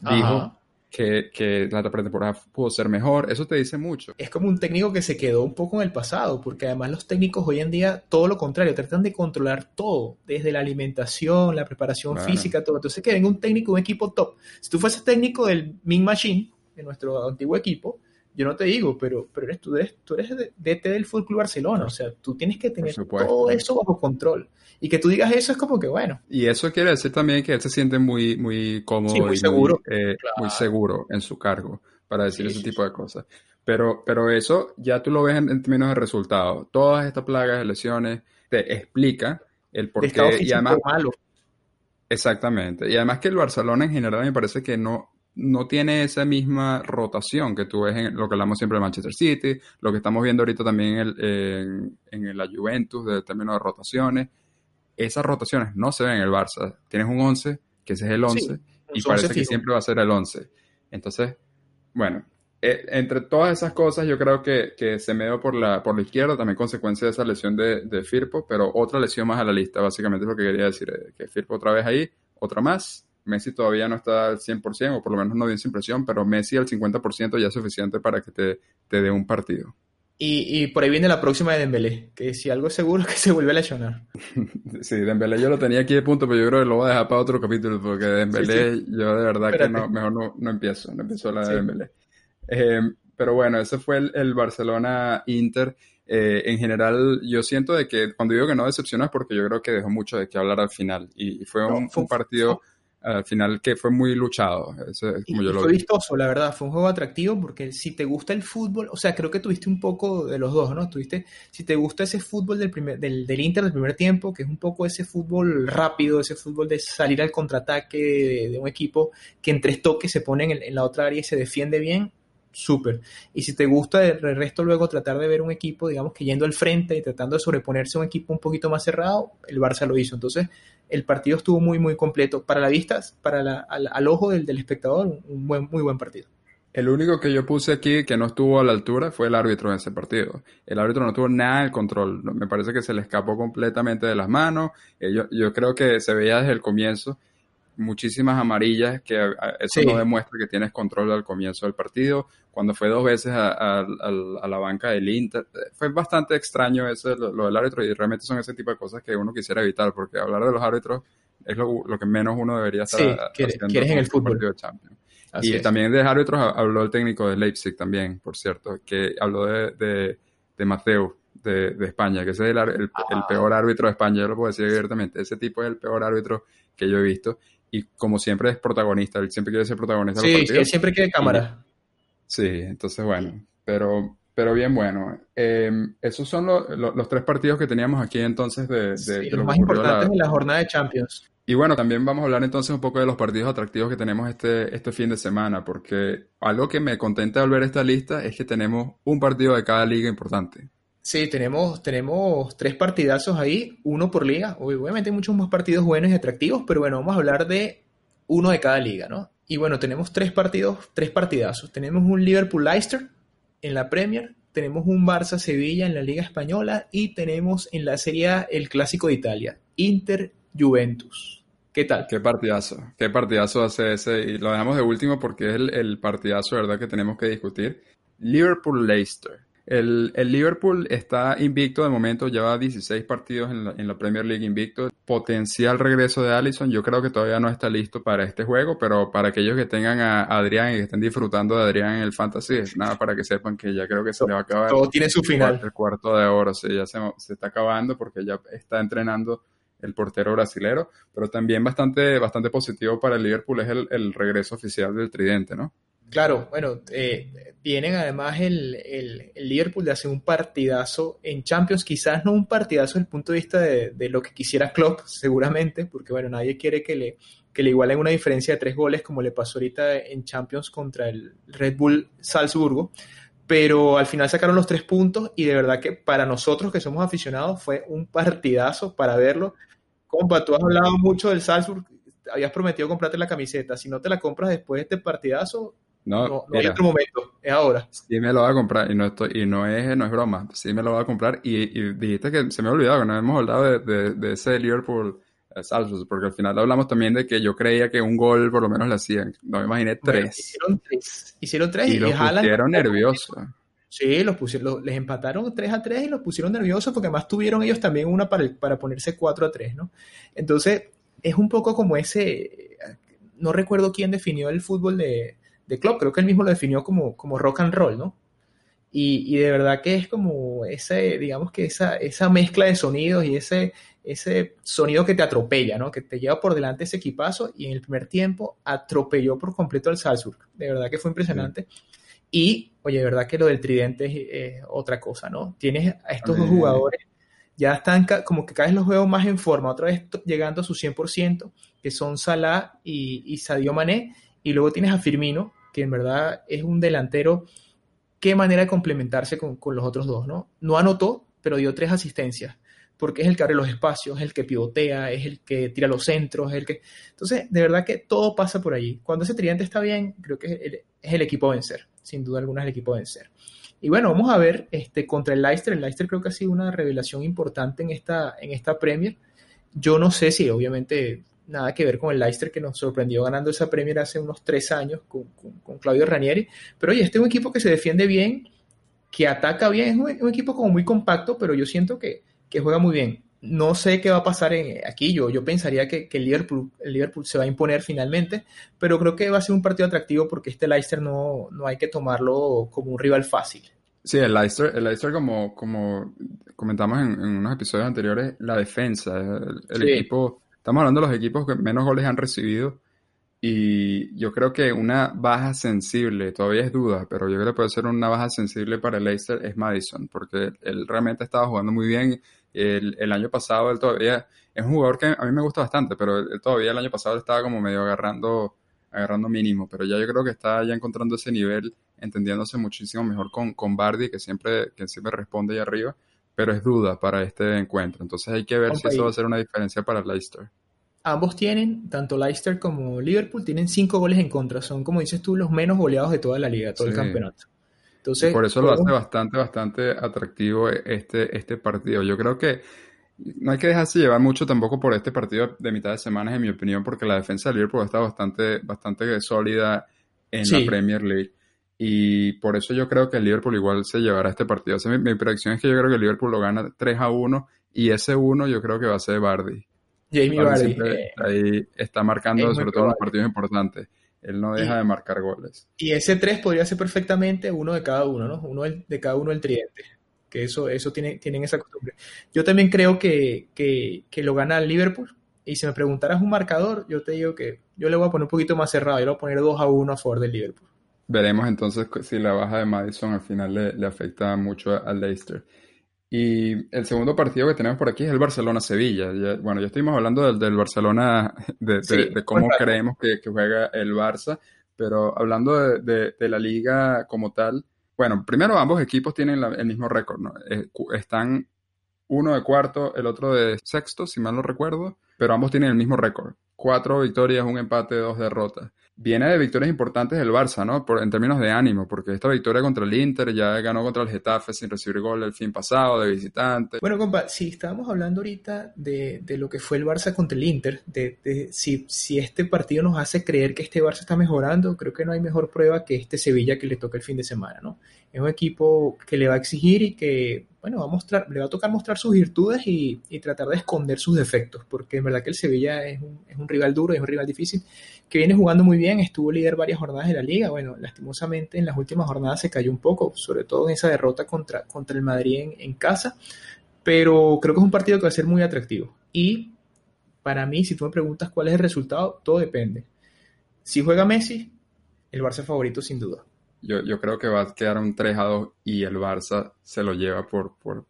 dijo que, que la pretemporada pudo ser mejor, eso te dice mucho. Es como un técnico que se quedó un poco en el pasado, porque además los técnicos hoy en día, todo lo contrario, tratan de controlar todo, desde la alimentación, la preparación física, todo. Entonces, que venga un técnico, un equipo top. Si tú fueses técnico del Min Machine, de nuestro antiguo equipo, yo no te digo, pero, pero eres, tú eres, tú eres DT del Fútbol Club Barcelona, o sea, tú tienes que tener todo eso bajo control. Y que tú digas eso es como que bueno. Y eso quiere decir también que él se siente muy, muy cómodo muy y seguro. Eh, muy, seguro en su cargo para decir ese tipo de cosas. Pero, pero eso ya tú lo ves en, términos de resultados. Todas estas plagas de lesiones te explica el por qué. Y además, malo. Exactamente. Y además que el Barcelona en general me parece que no, no tiene esa misma rotación que tú ves en lo que hablamos siempre de Manchester City, lo que estamos viendo ahorita también en, el, en, la Juventus de términos de rotaciones. Esas rotaciones no se ven en el Barça. Tienes un 11, que ese es el 11, y parece que siempre va a ser el 11. Entonces, bueno, eh, entre todas esas cosas yo creo que, que se me dio por la, por la izquierda, también consecuencia de esa lesión de, de Firpo, pero otra lesión más a la lista, básicamente es lo que quería decir, eh, que Firpo otra vez ahí, otra más, Messi todavía no está al 100%, o por lo menos no dio esa impresión, pero Messi al 50% ya es suficiente para que te, te dé un partido. Y, y, por ahí viene la próxima de Dembélé, que si algo es seguro que se vuelve a lesionar. sí, Dembélé yo lo tenía aquí de punto, pero yo creo que lo voy a dejar para otro capítulo, porque Dembélé yo de verdad que no, mejor no, no empiezo, no empiezo la de Dembélé. Eh, pero bueno, ese fue el, Barcelona-Inter. Eh, en general, yo siento de que cuando digo que no decepcionó es porque yo creo que dejó mucho de qué hablar al final. Y, fue, un, fue un partido al final que fue muy luchado. como yo lo fue vistoso, la verdad, fue un juego atractivo porque si te gusta el fútbol, o sea, creo que tuviste un poco de los dos, ¿no? Tuviste, si te gusta ese fútbol del, primer, del, del Inter del primer tiempo, que es un poco ese fútbol rápido, ese fútbol de salir al contraataque de, un equipo que en tres toques se pone en, en la otra área y se defiende bien, súper. Y si te gusta el resto luego tratar de ver un equipo, digamos que yendo al frente y tratando de sobreponerse a un equipo un poquito más cerrado, el Barça lo hizo. Entonces, el partido estuvo muy, muy completo. Para la vista, para la, al, ojo del, espectador, un buen, muy buen partido. El único que yo puse aquí que no estuvo a la altura fue el árbitro en ese partido. El árbitro no tuvo nada de control. Me parece que se le escapó completamente de las manos. Eh, yo, yo creo que se veía desde el comienzo muchísimas amarillas, que eso no demuestra que tienes control al comienzo del partido. Cuando fue dos veces a, la banca del Inter, fue bastante extraño eso, lo, del árbitro, y realmente son ese tipo de cosas que uno quisiera evitar, porque hablar de los árbitros es lo, que menos uno debería estar haciendo en el fútbol. de Champions. y también de árbitros habló el técnico de Leipzig también, por cierto, que habló de, de, de Mateo, de, España, que ese es el, el, ah. peor árbitro de España, yo lo puedo decir abiertamente. Ese tipo es el peor árbitro que yo he visto y como siempre es protagonista, él siempre quiere ser protagonista. Sí, él siempre quiere cámara. sí, entonces bueno, pero, pero bien bueno. Em, esos son los tres partidos que teníamos aquí entonces de, de, los más importantes en la jornada de Champions. Y bueno, también vamos a hablar entonces un poco de los partidos atractivos que tenemos este, este fin de semana, porque algo que me contenta al ver esta lista es que tenemos un partido de cada liga importante. Sí, tenemos, tenemos tres partidazos ahí, uno por liga. Obviamente hay muchos más partidos buenos y atractivos, pero bueno, vamos a hablar de uno de cada liga, ¿no? Y bueno, tenemos tres partidos, tres partidazos. Tenemos un Liverpool-Leicester en la Premier, tenemos un Barça-Sevilla en la Liga Española y tenemos en la Serie A el Clásico de Italia, Inter-Juventus. ¿Qué tal? Qué partidazo, qué partidazo hace ese. Y lo dejamos de último porque es el, el partidazo, ¿verdad?, que tenemos que discutir. Liverpool-Leicester. El, Liverpool está invicto de momento, lleva 16 partidos en la, Premier League invicto. Potencial regreso de Allison, yo creo que todavía no está listo para este juego, pero para aquellos que tengan a Adrián y que estén disfrutando de Adrián en el Fantasy, es nada para que sepan que ya creo que se le va a acabar. Todo tiene su final. El cuarto de oro, sí, ya se, está acabando porque ya está entrenando el portero brasilero, pero también bastante, bastante positivo para el Liverpool es el, el regreso oficial del tridente, ¿no? Claro, bueno, eh, vienen además el, el, Liverpool de hacer un partidazo en Champions, quizás no un partidazo desde el punto de vista de, lo que quisiera Klopp, seguramente, porque bueno, nadie quiere que le, que le igualen una diferencia de tres goles como le pasó ahorita en Champions contra el Red Bull Salzburgo, pero al final sacaron los tres puntos y de verdad que para nosotros que somos aficionados fue un partidazo para verlo. Compa, tú has hablado mucho del Salzburg, habías prometido comprarte la camiseta, si no te la compras después de este partidazo, no, no, hay otro momento, es ahora. Sí me lo voy a comprar y no estoy, y no es, no es broma, sí me lo voy a comprar y, dijiste que se me ha olvidado que no hemos hablado de, de, ese Liverpool eh, Salzburg, porque al final hablamos también de que yo creía que un gol por lo menos le hacían, no me imaginé tres. hicieron tres, hicieron tres y, y los pusieron nerviosos. Sí, los pusieron, les empataron 3 a 3 y los pusieron nerviosos porque además tuvieron ellos también una para, para ponerse 4 a 3, ¿no? Entonces, es un poco como ese, no recuerdo quién definió el fútbol de, de Klopp, creo que él mismo lo definió como, como rock and roll, ¿no? Y, de verdad que es como ese, digamos que esa, esa mezcla de sonidos y ese, ese sonido que te atropella, ¿no? Que te lleva por delante ese equipazo y en el primer tiempo atropelló por completo al Salzburg. De verdad que fue impresionante. Y, oye, de verdad que lo del tridente es, otra cosa, ¿no? Tienes a estos dos jugadores, ya están como que cada vez los veo más en forma, otra vez llegando a su 100%, que son Salah y, y Sadio Mané, y luego tienes a Firmino, que en verdad es un delantero, qué manera de complementarse con, los otros dos, ¿no? No anotó, pero dio tres asistencias, porque es el que abre los espacios, es el que pivotea, es el que tira los centros, es el que... Entonces, de verdad que todo pasa por allí. Cuando ese tridente está bien, creo que es el, equipo a vencer, sin duda alguna es el equipo vencer. Y bueno, vamos a ver este, contra el Leicester. El Leicester creo que ha sido una revelación importante en esta, en esta Premier. Yo no sé si obviamente nada que ver con el Leicester que nos sorprendió ganando esa Premier hace unos tres años con, Claudio Ranieri. Pero oye, este es un equipo que se defiende bien, que ataca bien, es un, equipo como muy compacto, pero yo siento que, juega muy bien. No sé qué va a pasar en, aquí. Yo, yo pensaría que, el, Liverpool, el Liverpool se va a imponer finalmente, pero creo que va a ser un partido atractivo porque este Leicester no, no hay que tomarlo como un rival fácil. Sí, el Leicester, el Leicester como, como comentamos en, unos episodios anteriores, la defensa, el, equipo Estamos hablando de los equipos que menos goles han recibido y yo creo que una baja sensible, todavía es duda, pero yo creo que puede ser una baja sensible para el Leicester es Madison, porque él realmente estaba jugando muy bien. El, el año pasado él todavía es un jugador que a mí me gusta bastante, pero él, todavía el año pasado estaba como medio agarrando agarrando mínimo, pero ya yo creo que está ya encontrando ese nivel, entendiéndose muchísimo mejor con, con Bardi, que siempre, que siempre responde ahí arriba pero es duda para este encuentro. Entonces hay que ver si eso va a ser una diferencia para Leicester. Ambos tienen, tanto Leicester como Liverpool, tienen cinco goles en contra. Son, como dices tú, los menos goleados de toda la liga, todo el campeonato. Entonces, por eso lo hace bastante, bastante atractivo este, este partido. Yo creo que no hay que dejarse llevar mucho tampoco por este partido de mitad de semana, en mi opinión, porque la defensa de Liverpool está bastante, bastante sólida en la Premier League. Y por eso yo creo que el Liverpool igual se llevará este partido. mi, predicción es que yo creo que el Liverpool lo gana 3 a 1 y ese 1 yo creo que va a ser Bardi. Jamie Bardi. Eh, ahí está marcando sobre todo en los partidos importantes. Él no deja de marcar goles. Y ese 3 podría ser perfectamente uno de cada uno, ¿no? Uno de cada uno el tridente. Que eso, eso tiene, tienen esa costumbre. Yo también creo que, que, que lo gana el Liverpool. Y si me preguntaras un marcador, yo te digo que yo le voy a poner un poquito más cerrado. Yo le voy a poner 2 a 1 a favor del Liverpool. Veremos entonces si la baja de Madison al final le, afecta mucho al Leicester. Y el segundo partido que tenemos por aquí es el Barcelona-Sevilla. Bueno, ya estuvimos hablando del, del Barcelona, de, cómo creemos que, juega el Barça, pero hablando de, la liga como tal, bueno, primero ambos equipos tienen el mismo récord, ¿no? Eh, están uno de cuarto, el otro de sexto, si mal no recuerdo, pero ambos tienen el mismo récord. Cuatro victorias, un empate, dos derrotas viene de victorias importantes del Barça, ¿no? Por, en términos de ánimo, porque esta victoria contra el Inter ya ganó contra el Getafe sin recibir gol el fin pasado de visitante. Bueno, compa, si estábamos hablando ahorita de, de, lo que fue el Barça contra el Inter, de, de, si, si este partido nos hace creer que este Barça está mejorando, creo que no hay mejor prueba que este Sevilla que le toca el fin de semana, ¿no? Es un equipo que le va a exigir y que, bueno, va a mostrar, le va a tocar mostrar sus virtudes y, y tratar de esconder sus defectos, porque en verdad que el Sevilla es un, es un rival duro, es un rival difícil, que viene jugando muy bien, estuvo líder varias jornadas de la liga, bueno, lastimosamente en las últimas jornadas se cayó un poco, sobre todo en esa derrota contra, contra el Madrid en, en casa, pero creo que es un partido que va a ser muy atractivo. Y para mí, si tú me preguntas cuál es el resultado, todo depende. Si juega Messi, el Barça favorito sin duda. Yo, yo creo que va a quedar un 3 a 2 y el Barça se lo lleva por, por,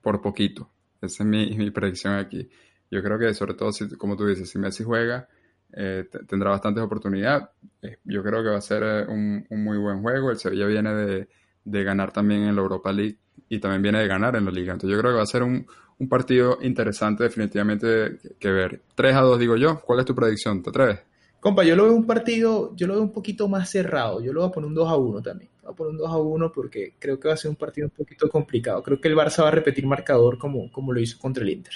por poquito. Esa es mi, mi predicción aquí. Yo creo que sobre todo, si, como tú dices, si Messi juega, eh, tendrá bastantes oportunidades. Eh, yo creo que va a ser eh, un, muy buen juego. El Sevilla viene de, ganar también en la Europa League y también viene de ganar en la Liga. Entonces yo creo que va a ser un, partido interesante definitivamente que, que, ver. 3 a 2 digo yo. ¿Cuál es tu predicción? ¿Te atreves? Compa, yo lo veo un partido, yo lo veo un poquito más cerrado. Yo lo voy a poner un 2 a 1 también. Voy a poner un 2 a 1 porque creo que va a ser un partido un poquito complicado. Creo que el Barça va a repetir marcador como, como lo hizo contra el Inter.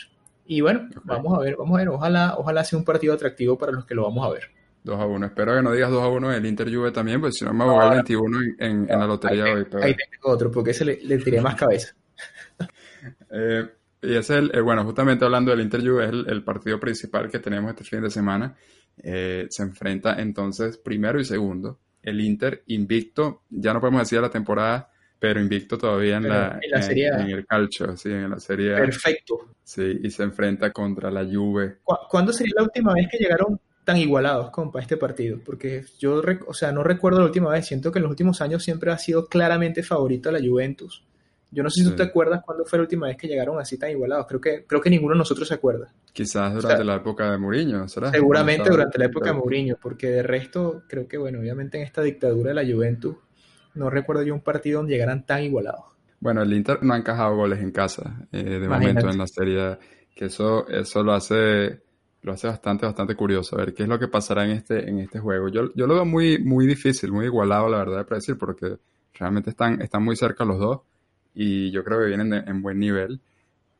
Y bueno, okay. vamos a ver, vamos a ver. Ojalá, ojalá sea un partido atractivo para los que lo vamos a ver. 2 a 1. Espero que no digas 2 a 1 el Inter Juve también, pues si no me voy a 21 en, en, en, la lotería ahí, hoy. Pero... Ahí tengo otro, porque ese le, le tiré más cabeza. eh, y ese es el, eh, bueno, justamente hablando del Inter Juve, es el, el, partido principal que tenemos este fin de semana. Eh, se enfrenta entonces primero y segundo. El Inter invicto, ya no podemos decir la temporada pero invicto todavía en, la, en, la serie en, en, el calcio, sí, en la serie Perfecto. Sí, y se enfrenta contra la Juve. ¿Cuándo sería la última vez que llegaron tan igualados, compa, este partido? Porque yo, o sea, no recuerdo la última vez, siento que en los últimos años siempre ha sido claramente favorito a la Juventus. Yo no sé si sí. tú te acuerdas cuándo fue la última vez que llegaron así tan igualados. Creo que, creo que ninguno de nosotros se acuerda. Quizás durante o sea, la época de Mourinho, ¿será? Seguramente durante la época de Mourinho, porque de resto, creo que, bueno, obviamente en esta dictadura de la Juventus, no recuerdo yo un partido donde llegaran tan igualados. Bueno, el Inter no ha encajado goles en casa eh, de Imagínate. momento en la serie, que eso, eso lo hace lo hace bastante, bastante curioso. A ver qué es lo que pasará en este, en este juego. Yo, yo lo veo muy, muy difícil, muy igualado, la verdad, de predecir, porque realmente están, están muy cerca los dos y yo creo que vienen de, en buen nivel.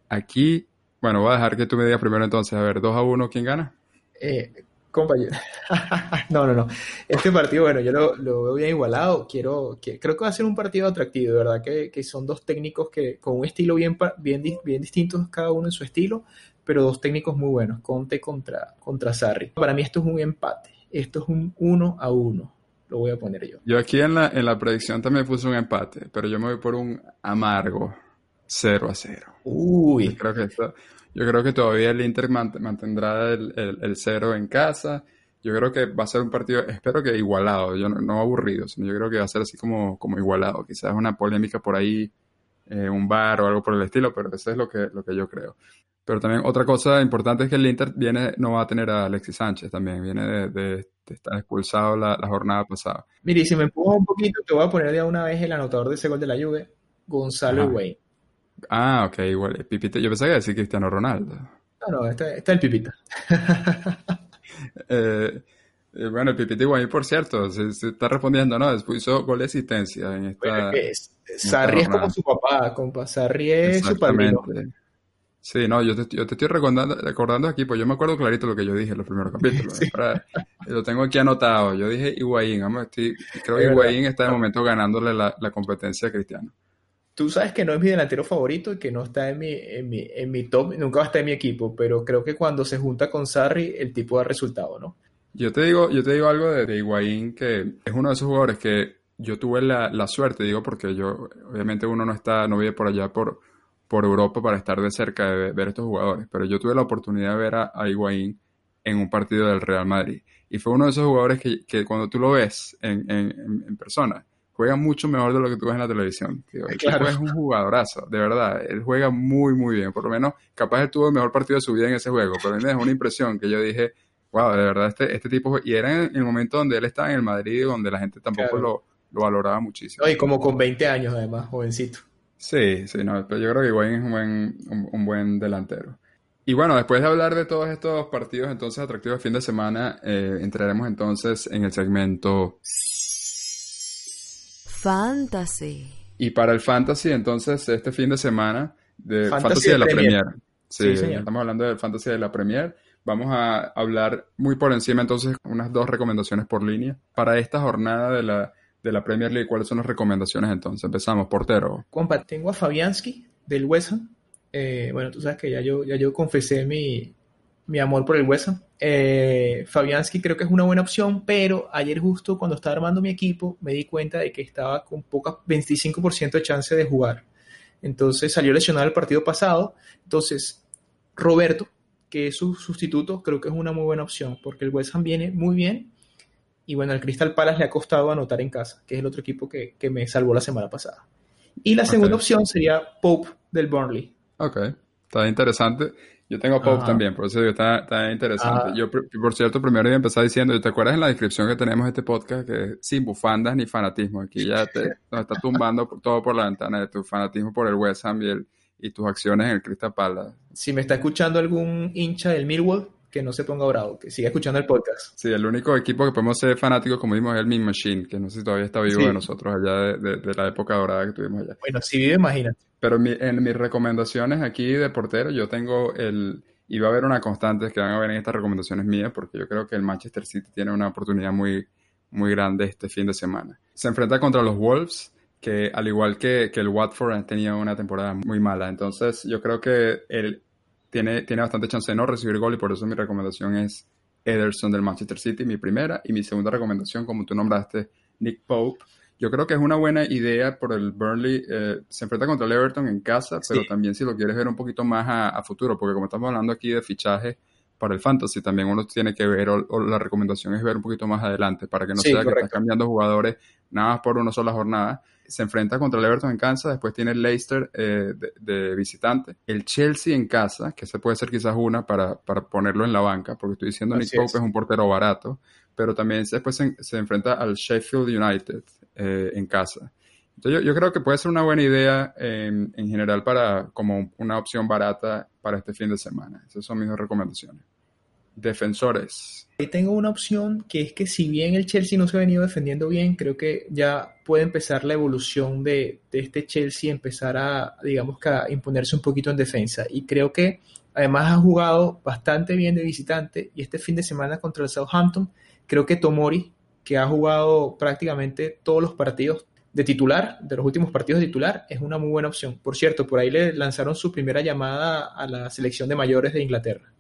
Aquí, bueno, voy a dejar que tú me digas primero entonces, a ver, 2 a 1, ¿quién gana? Eh, compañero. no, no, no. Este partido, bueno, yo lo, lo veo bien igualado. Quiero, que, creo que va a ser un partido atractivo, de verdad, que, que, son dos técnicos que con un estilo bien, bien, bien distintos, cada uno en su estilo, pero dos técnicos muy buenos, Conte contra, contra Sarri. Para mí esto es un empate. Esto es un 1 a 1. Lo voy a poner yo. Yo aquí en la, en la predicción también puse un empate, pero yo me voy por un amargo 0 a 0. Uy. Yo creo que esto, yo creo que todavía el Inter mantendrá el, el, el, cero en casa. Yo creo que va a ser un partido, espero que igualado, yo no, no, aburrido, sino yo creo que va a ser así como, como igualado. Quizás una polémica por ahí, eh, un bar o algo por el estilo, pero eso es lo que, lo que yo creo. Pero también otra cosa importante es que el Inter viene, no va a tener a Alexis Sánchez también, viene de, de, de estar expulsado la, la, jornada pasada. Mire, si me empujo un poquito, te voy a poner de una vez el anotador de ese gol de la Juve, Gonzalo Higuaín. Ah, ok, igual. Pipita, yo pensaba que decir Cristiano Ronaldo. No, no, está, está el Pipita. eh, bueno, el Pipita Higuaín, por cierto, se, se, está respondiendo, ¿no? Después hizo gol de asistencia en esta. Bueno, es, Sarri es como su papá, compa. Sarri es su padrino. Sí, no, yo te, yo te estoy recordando, recordando, aquí, pues yo me acuerdo clarito lo que yo dije en los primeros capítulos. sí. para, lo tengo aquí anotado. Yo dije Higuaín, vamos, estoy, creo que Higuaín está de momento ganándole la, la competencia a Cristiano tú sabes que no es mi delantero favorito y que no está en mi, en mi, en mi top, nunca va a estar en mi equipo, pero creo que cuando se junta con Sarri, el tipo da resultado, ¿no? Yo te digo, yo te digo algo de, de Higuaín, que es uno de esos jugadores que yo tuve la, la, suerte, digo, porque yo, obviamente uno no está, no vive por allá por, por Europa para estar de cerca de ver estos jugadores, pero yo tuve la oportunidad de ver a, a en un partido del Real Madrid. Y fue uno de esos jugadores que, que cuando tú lo ves en, en persona, juega mucho mejor de lo que tú ves en la televisión. Tío. El claro. es un jugadorazo, de verdad. Él juega muy, muy bien. Por lo menos, capaz él tuvo el mejor partido de su vida en ese juego. Pero a mí me dejó una impresión que yo dije, wow, de verdad, este, este tipo. Y era en el momento donde él estaba en el Madrid, donde la gente tampoco claro. lo, lo valoraba muchísimo. y como con 20 años además, jovencito. Sí, sí, no, pero yo creo que Higuaín es un buen, un, buen delantero. Y bueno, después de hablar de todos estos partidos entonces atractivos de fin de semana, eh, entraremos entonces en el segmento Fantasy. Y para el Fantasy, entonces, este fin de semana, de Fantasy, de la Premier. Sí, estamos hablando del Fantasy de la Premier. Vamos a hablar muy por encima entonces unas dos recomendaciones por línea. Para esta jornada de la, de la Premier League, ¿cuáles son las recomendaciones entonces? Empezamos, portero. Compa, tengo a Fabianski del West Ham. Eh, bueno, tú sabes que ya yo, ya yo confesé mi, mi amor por el Ham. Eh, Fabianski creo que es una buena opción, pero ayer justo cuando estaba armando mi equipo me di cuenta de que estaba con poca 25% de chance de jugar. Entonces salió lesionado el partido pasado. Entonces, Roberto, que es su sustituto, creo que es una muy buena opción, porque el West Ham viene muy bien. Y bueno, al Crystal Palace le ha costado anotar en casa, que es el otro equipo que, me salvó la semana pasada. Y la segunda opción sería Pope del Burnley. Ok, está interesante. Yo tengo Pope también, por eso está, está interesante. Ah. Yo, por cierto, primero iba a empezar diciendo, ¿te acuerdas en la descripción que tenemos de este podcast que sin bufandas ni fanatismo? Aquí ya te nos está tumbando todo por la ventana de tu fanatismo por el West Ham y el, y tus acciones en el Crystal Palace. Si me está escuchando algún hincha del Millwall, que no se ponga bravo, que siga escuchando el podcast. Sí, el único equipo que podemos ser fanáticos, como vimos, es el Mean Machine, que no sé si todavía está vivo de nosotros allá de, la época dorada que tuvimos allá. Bueno, si vive, imagínate. Pero en mis recomendaciones aquí de portero, yo tengo el... Y va a haber una constante que van a ver en estas recomendaciones mías, porque yo creo que el Manchester City tiene una oportunidad muy, muy grande este fin de semana. Se enfrenta contra los Wolves, que al igual que, que el Watford han tenido una temporada muy mala. Entonces yo creo que él tiene, tiene bastante chance de no recibir gol y por eso mi recomendación es Ederson del Manchester City, mi primera. Y mi segunda recomendación, como tú nombraste, Nick Pope. Yo creo que es una buena idea por el Burnley. Eh, se enfrenta contra el Everton en casa, pero también si lo quieres ver un poquito más a, futuro, porque como estamos hablando aquí de fichaje para el fantasy, también uno tiene que ver, o, la recomendación es ver un poquito más adelante, para que no sea que estás cambiando jugadores nada más por una sola jornada se enfrenta contra el Everton en casa, después tiene el Leicester eh, de, visitante, el Chelsea en casa, que se puede ser quizás una para, ponerlo en la banca, porque estoy diciendo Nick Pope es. un portero barato, pero también después se, enfrenta al Sheffield United eh, en casa. Entonces yo, creo que puede ser una buena idea en general para como una opción barata para este fin de semana. Esas son mis dos recomendaciones. Defensores. Ahí tengo una opción que es que si bien el Chelsea no se ha venido defendiendo bien, creo que ya puede empezar la evolución de, este Chelsea, empezar a, digamos que a imponerse un poquito en defensa. Y creo que además ha jugado bastante bien de visitante y este fin de semana contra el Southampton, creo que Tomori, que ha jugado prácticamente todos los partidos de titular, de los últimos partidos de titular, es una muy buena opción. Por cierto, por ahí le lanzaron su primera llamada a la selección de mayores de Inglaterra.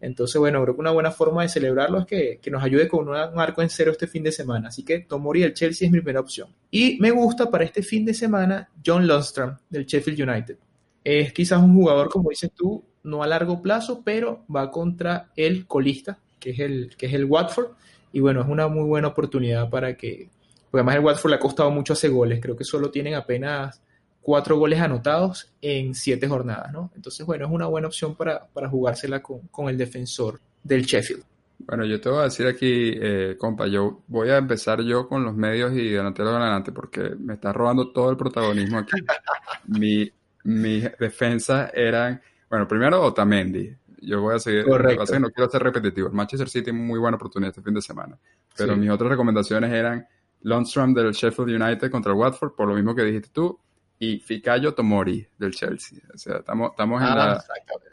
Entonces, bueno, creo que una buena forma de celebrarlo es que, nos ayude con un arco en cero este fin de semana. Así que Tomori del Chelsea es mi primera opción. Y me gusta para este fin de semana John Lundstrom del Sheffield United. Es quizás un jugador, como dices tú, no a largo plazo, pero va contra el colista, que es el, que es el Watford. Y bueno, es una muy buena oportunidad para que, porque además el Watford le ha costado mucho hacer goles. Creo que solo tienen apenas cuatro goles anotados en siete jornadas, ¿no? Entonces, bueno, es una buena opción para, jugársela con, el defensor del Sheffield. Bueno, yo te voy a decir aquí, eh, compa, yo voy a empezar yo con los medios y delantero adelante porque me está robando todo el protagonismo aquí. mi, mis defensas eran, bueno, primero Otamendi. Yo voy a seguir, Correcto. no quiero ser repetitivo. El Manchester City muy buena oportunidad este fin de semana. Pero mis otras recomendaciones eran Lundstrom del Sheffield United contra el Watford, por lo mismo que dijiste tú, y Fikayo Tomori del Chelsea. O sea, estamos, estamos en, ah,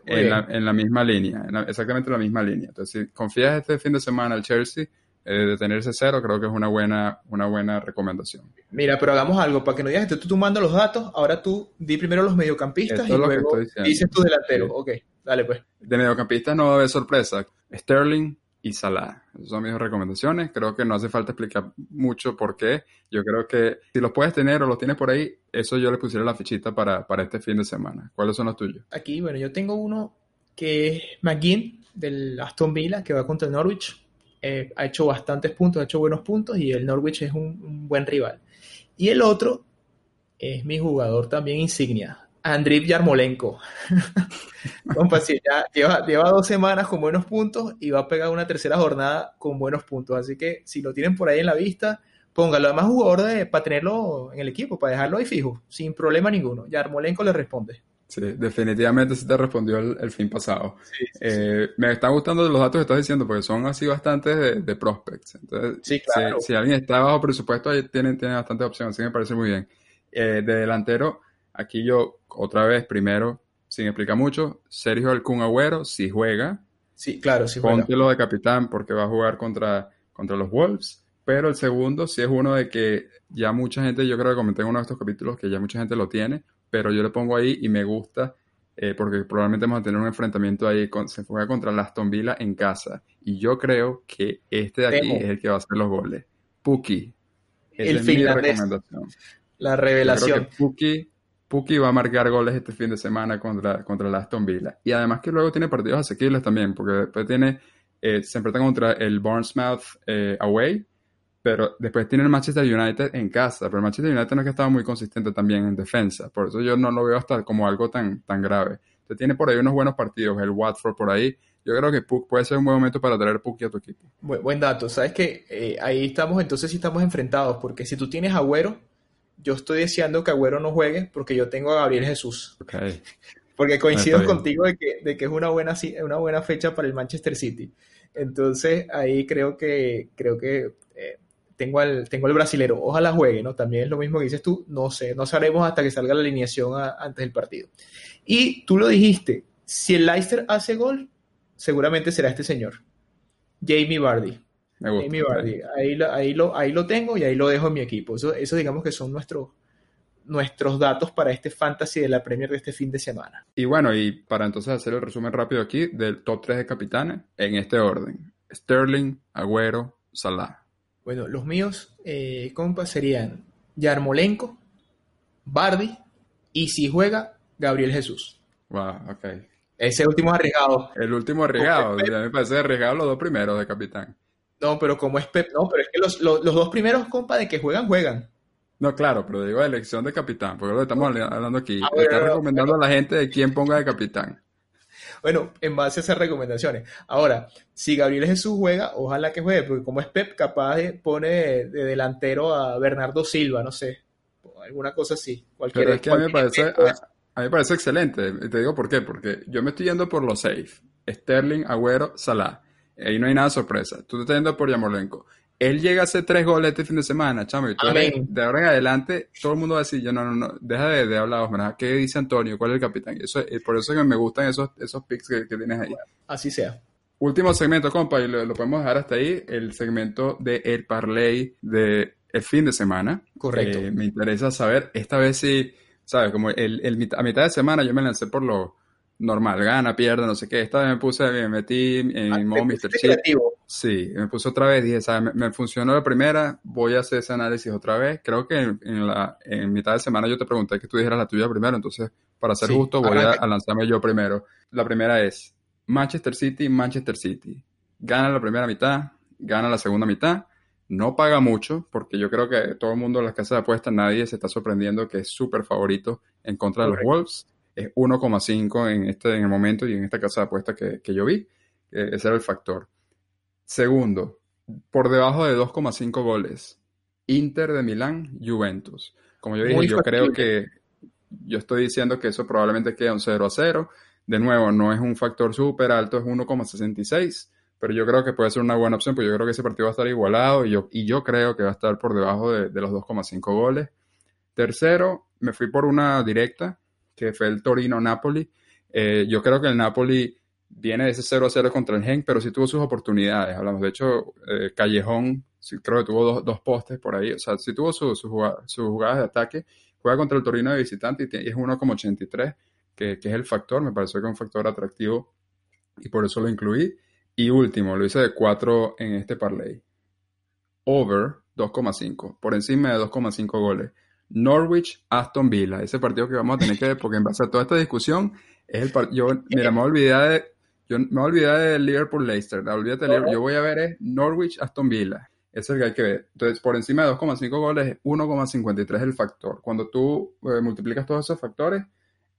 la, en, la, misma línea, exactamente la misma línea. Entonces, si confías este fin de semana al Chelsea, eh, de tenerse cero, creo que es una buena, una buena recomendación. Mira, pero hagamos algo, para que no digas, tú, tú mandas los datos, ahora tú di primero los mediocampistas y luego dices tu delantero. Ok, dale pues. De mediocampistas no va a haber sorpresa. Sterling, y Salah. Esas son mis recomendaciones. Creo que no hace falta explicar mucho por qué. Yo creo que si los puedes tener o los tienes por ahí, eso yo le pusiera la fichita para, este fin de semana. ¿Cuáles son los tuyos? Aquí, bueno, yo tengo uno que es McGinn del Aston Villa, que va contra el Norwich. Eh, ha hecho bastantes puntos, ha hecho buenos puntos y el Norwich es un buen rival. Y el otro es mi jugador también insignia, Andriy Yarmolenko. Compa, ya lleva, dos semanas con buenos puntos y va a pegar una tercera jornada con buenos puntos. Así que si lo tienen por ahí en la vista, póngalo además jugador de, para tenerlo en el equipo, para dejarlo ahí fijo, sin problema ninguno. Ya Armolenco le responde. Sí, definitivamente sí te respondió el, fin pasado. Eh, me están gustando los datos que estás diciendo porque son así bastantes de, prospects. Entonces, si, alguien está bajo presupuesto, ahí tienen, tienen bastantes opciones, así me parece muy bien. Eh, de delantero, aquí yo otra vez, primero, sin explicar mucho, Sergio Alcún Agüero, si juega. Sí, claro, si juega. Póntelo de capitán porque va a jugar contra, contra los Wolves. Pero el segundo sí es uno de que ya mucha gente, yo creo que comenté en uno de estos capítulos que ya mucha gente lo tiene, pero yo le pongo ahí y me gusta eh, porque probablemente vamos a tener un enfrentamiento ahí, con, se juega contra el Aston Villa en casa. Y yo creo que este de aquí es el que va a hacer los goles. Puki. el es mi recomendación. La revelación. Puki, va a marcar goles este fin de semana contra, contra el Aston Villa. Y además que luego tiene partidos asequibles también, porque después tiene, eh, se enfrenta contra el Bournemouth eh, away, pero después tiene el Manchester United en casa, pero el Manchester United no es que estaba muy consistente también en defensa, por eso yo no lo veo hasta como algo tan, tan grave. Usted tiene por ahí unos buenos partidos, el Watford por ahí, yo creo que Puck puede ser un buen momento para traer Puck a tu equipo. Buen, dato, sabes que eh, ahí estamos, entonces sí estamos enfrentados, porque si tú tienes Agüero, yo estoy deseando que Agüero no juegue porque yo tengo a Gabriel Jesús. Okay. Porque coincido contigo de que, de que, es una buena, una buena fecha para el Manchester City. Entonces ahí creo que, creo que eh, tengo al, tengo el brasilero, ojalá juegue, ¿no? También es lo mismo que dices tú, no sé, no sabremos hasta que salga la alineación antes del partido. Y tú lo dijiste, si el Leicester hace gol, seguramente será este señor, Jamie Vardy. Jamie Vardy. Ahí, lo, ahí, lo, ahí lo tengo y ahí lo dejo en mi equipo. Eso, eso digamos que son nuestros, nuestros datos para este fantasy de la Premier de este fin de semana. Y bueno, y para entonces hacer el resumen rápido aquí del top 3 de capitanes en este orden. Sterling, Agüero, Salah. Bueno, los míos, eh, compas, serían Yarmolenko, Bardi y si juega, Gabriel Jesús. Wow, ok. Ese último arriesgado. El último arriesgado. A mí me parece arriesgado los dos primeros de capitán. No, pero como es Pep, no, pero es que los, los, dos primeros, compa, de que juegan, juegan. No, claro, pero digo elección de capitán, porque lo estamos hablando aquí. Ah, Está recomendando a la gente de quién ponga de capitán. Bueno, en base a esas recomendaciones. Ahora, si Gabriel Jesús juega, ojalá que juegue, porque como es Pep, capaz de pone de, delantero a Bernardo Silva, no sé, alguna cosa así. Cualquier, Pero es que a mí, me parece, a, mí me parece excelente. Te digo por qué, porque yo me estoy yendo por los safe. Sterling, Agüero, Salah. Ahí no hay nada de sorpresa. Tú te estás yendo por Yamolenko él llega a hacer tres goles este fin de semana, chamo, y de ahora en adelante todo el mundo va a decir, yo no, no, no, deja de, de hablar, ¿verdad? ¿qué dice Antonio? ¿Cuál es el capitán? Y eso, por eso es que me gustan esos, esos picks que, tienes ahí. Así sea. Último segmento, compa, y lo, podemos dejar hasta ahí, el segmento de el parlay de el fin de semana. Correcto. Eh, me interesa saber, esta vez sí, ¿sabes? Como el, el, a mitad de semana yo me lancé por lo normal, gana, pierde, no sé qué. Esta vez me puse, me metí en ah, modo Mr. Chip. Sí, me puse otra vez, dije, ¿sabes? Me, funcionó la primera, voy a hacer ese análisis otra vez. Creo que en, la, en mitad de semana yo te pregunté que tú dijeras la tuya primero, entonces, para ser justo, voy a, lanzarme yo primero. La primera es Manchester City, Manchester City. Gana la primera mitad, gana la segunda mitad. No paga mucho, porque yo creo que todo el mundo en las casas de apuestas, nadie se está sorprendiendo que es súper favorito en contra de los Wolves es 1,5 en, este, en el momento y en esta casa de apuestas que, que yo vi. ese era el factor. Segundo, por debajo de 2,5 goles. Inter de Milán, Juventus. Como yo dije, yo creo que yo estoy diciendo que eso probablemente queda un 0 a 0. De nuevo, no es un factor súper alto, es 1,66. Pero yo creo que puede ser una buena opción, porque yo creo que ese partido va a estar igualado y yo, y yo creo que va a estar por debajo de, de los 2,5 goles. Tercero, me fui por una directa, que fue el Torino-Napoli. Eh, yo creo que el Napoli viene de ese 0 a 0 contra el Gen, pero sí tuvo sus oportunidades. Hablamos, de hecho, eh, Callejón, creo que tuvo dos, postes por ahí. O sea, sí tuvo sus jugadas de ataque. Juega contra el Torino de visitante y, es 1,83, que, que es el factor. Me pareció que es un factor atractivo y por eso lo incluí. Y último, lo hice de 4 en este parlay. Over 2,5, por encima de 2,5 goles. Norwich, Aston Villa. Ese partido que vamos a tener que ver, porque en base a toda esta discusión, es el partido. Yo, mira, me voy a de. Yo me voy de Liverpool Leicester. Olvídate de Yo voy a ver es Norwich, Aston Villa. Ese es el que hay que ver. Entonces, por encima de 2,5 goles, 1,53 es el factor. Cuando tú eh, multiplicas todos esos factores,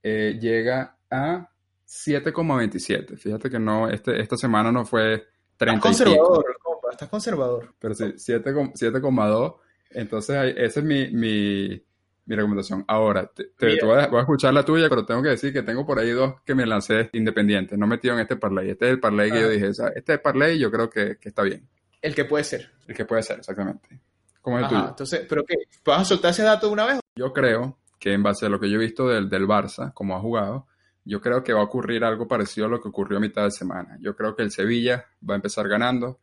eh, llega a 7,27. Fíjate que no, este, esta semana no fue 30 Estás conservador, compa, estás conservador. Pero sí, 7,2 Entonces, esa es mi, mi, mi recomendación. Ahora, te, voy, a, escuchar la tuya, pero tengo que decir que tengo por ahí dos que me lancé independientes, no metido en este parlay. Este es el parlay que yo ah. dije, este parlay yo creo que, que, está bien. El que puede ser. El que puede ser, exactamente. Como el tuyo. Entonces, ¿pero qué? ¿Vas a soltar ese dato de una vez? Yo creo que en base a lo que yo he visto del, del Barça, como ha jugado, yo creo que va a ocurrir algo parecido a lo que ocurrió a mitad de semana. Yo creo que el Sevilla va a empezar ganando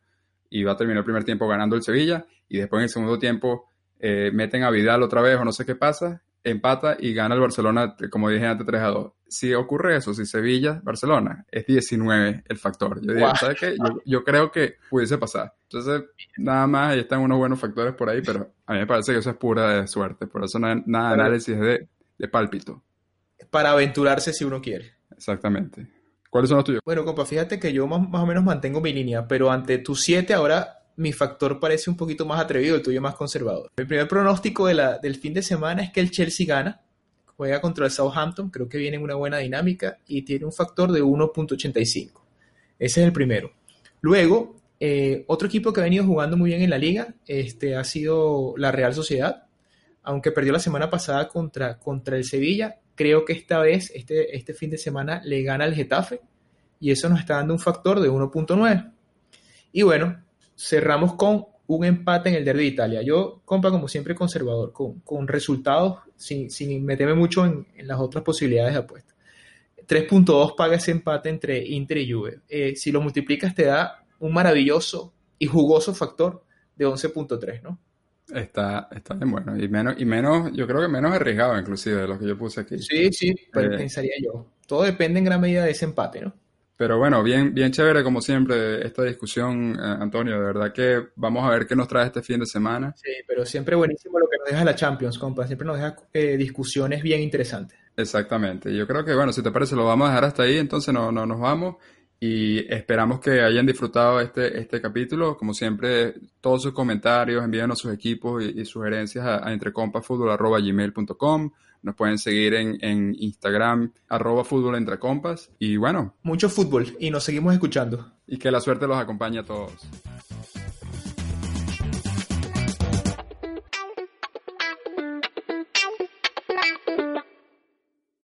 y va a terminar el primer tiempo ganando el Sevilla y después en el segundo tiempo eh, meten a Vidal otra vez o no sé qué pasa, empata y gana el Barcelona, como dije antes, 3 a 2. Si ocurre eso, si Sevilla, Barcelona, es 19 el factor. Yo digo, ¿sabes qué? Yo, creo que pudiese pasar. Entonces, nada más, ahí están unos buenos factores por ahí, pero a mí me parece que eso es pura de suerte. Por eso nada, nada análisis de, de pálpito. Para aventurarse si uno quiere. Exactamente. ¿Cuáles son los tuyos? Bueno, compa, fíjate que yo más, o menos mantengo mi línea, pero ante tus 7 ahora mi factor parece un poquito más atrevido, el tuyo más conservador. Mi primer pronóstico de la, del fin de semana es que el Chelsea gana, juega contra el Southampton, creo que viene en una buena dinámica y tiene un factor de 1.85. Ese es el primero. Luego, eh, otro equipo que ha venido jugando muy bien en la liga este, ha sido la Real Sociedad, aunque perdió la semana pasada contra, contra el Sevilla. Creo que esta vez, este, este fin de semana, le gana el Getafe y eso nos está dando un factor de 1.9. Y bueno, cerramos con un empate en el Derby de Italia. Yo, compa, como siempre, conservador, con, resultados, sin, meterme mucho en, las otras posibilidades de apuesta. 3.2 paga ese empate entre Inter y Juve. Eh, si lo multiplicas, te da un maravilloso y jugoso factor de 11.3, ¿no? Está, está bien bueno. Y menos, y menos, yo creo que menos arriesgado, inclusive, de lo que yo puse aquí. Sí, sí, eh, pensaría yo. Todo depende en gran medida de ese empate, ¿no? Pero bueno, bien, bien chévere como siempre esta discusión, eh, Antonio. De verdad que vamos a ver qué nos trae este fin de semana. Sí, pero siempre buenísimo lo que nos deja la Champions, compa. Siempre nos deja eh, discusiones bien interesantes. Exactamente. Yo creo que, bueno, si te parece, lo vamos a dejar hasta ahí. Entonces no, no nos vamos y esperamos que hayan disfrutado este, este capítulo. Como siempre, todos sus comentarios, envíenos sus equipos y, sugerencias a, a. Nos pueden seguir en, en Instagram, arroba fútbol entre compas. Y bueno. Mucho fútbol y nos seguimos escuchando. Y que la suerte los acompañe a todos.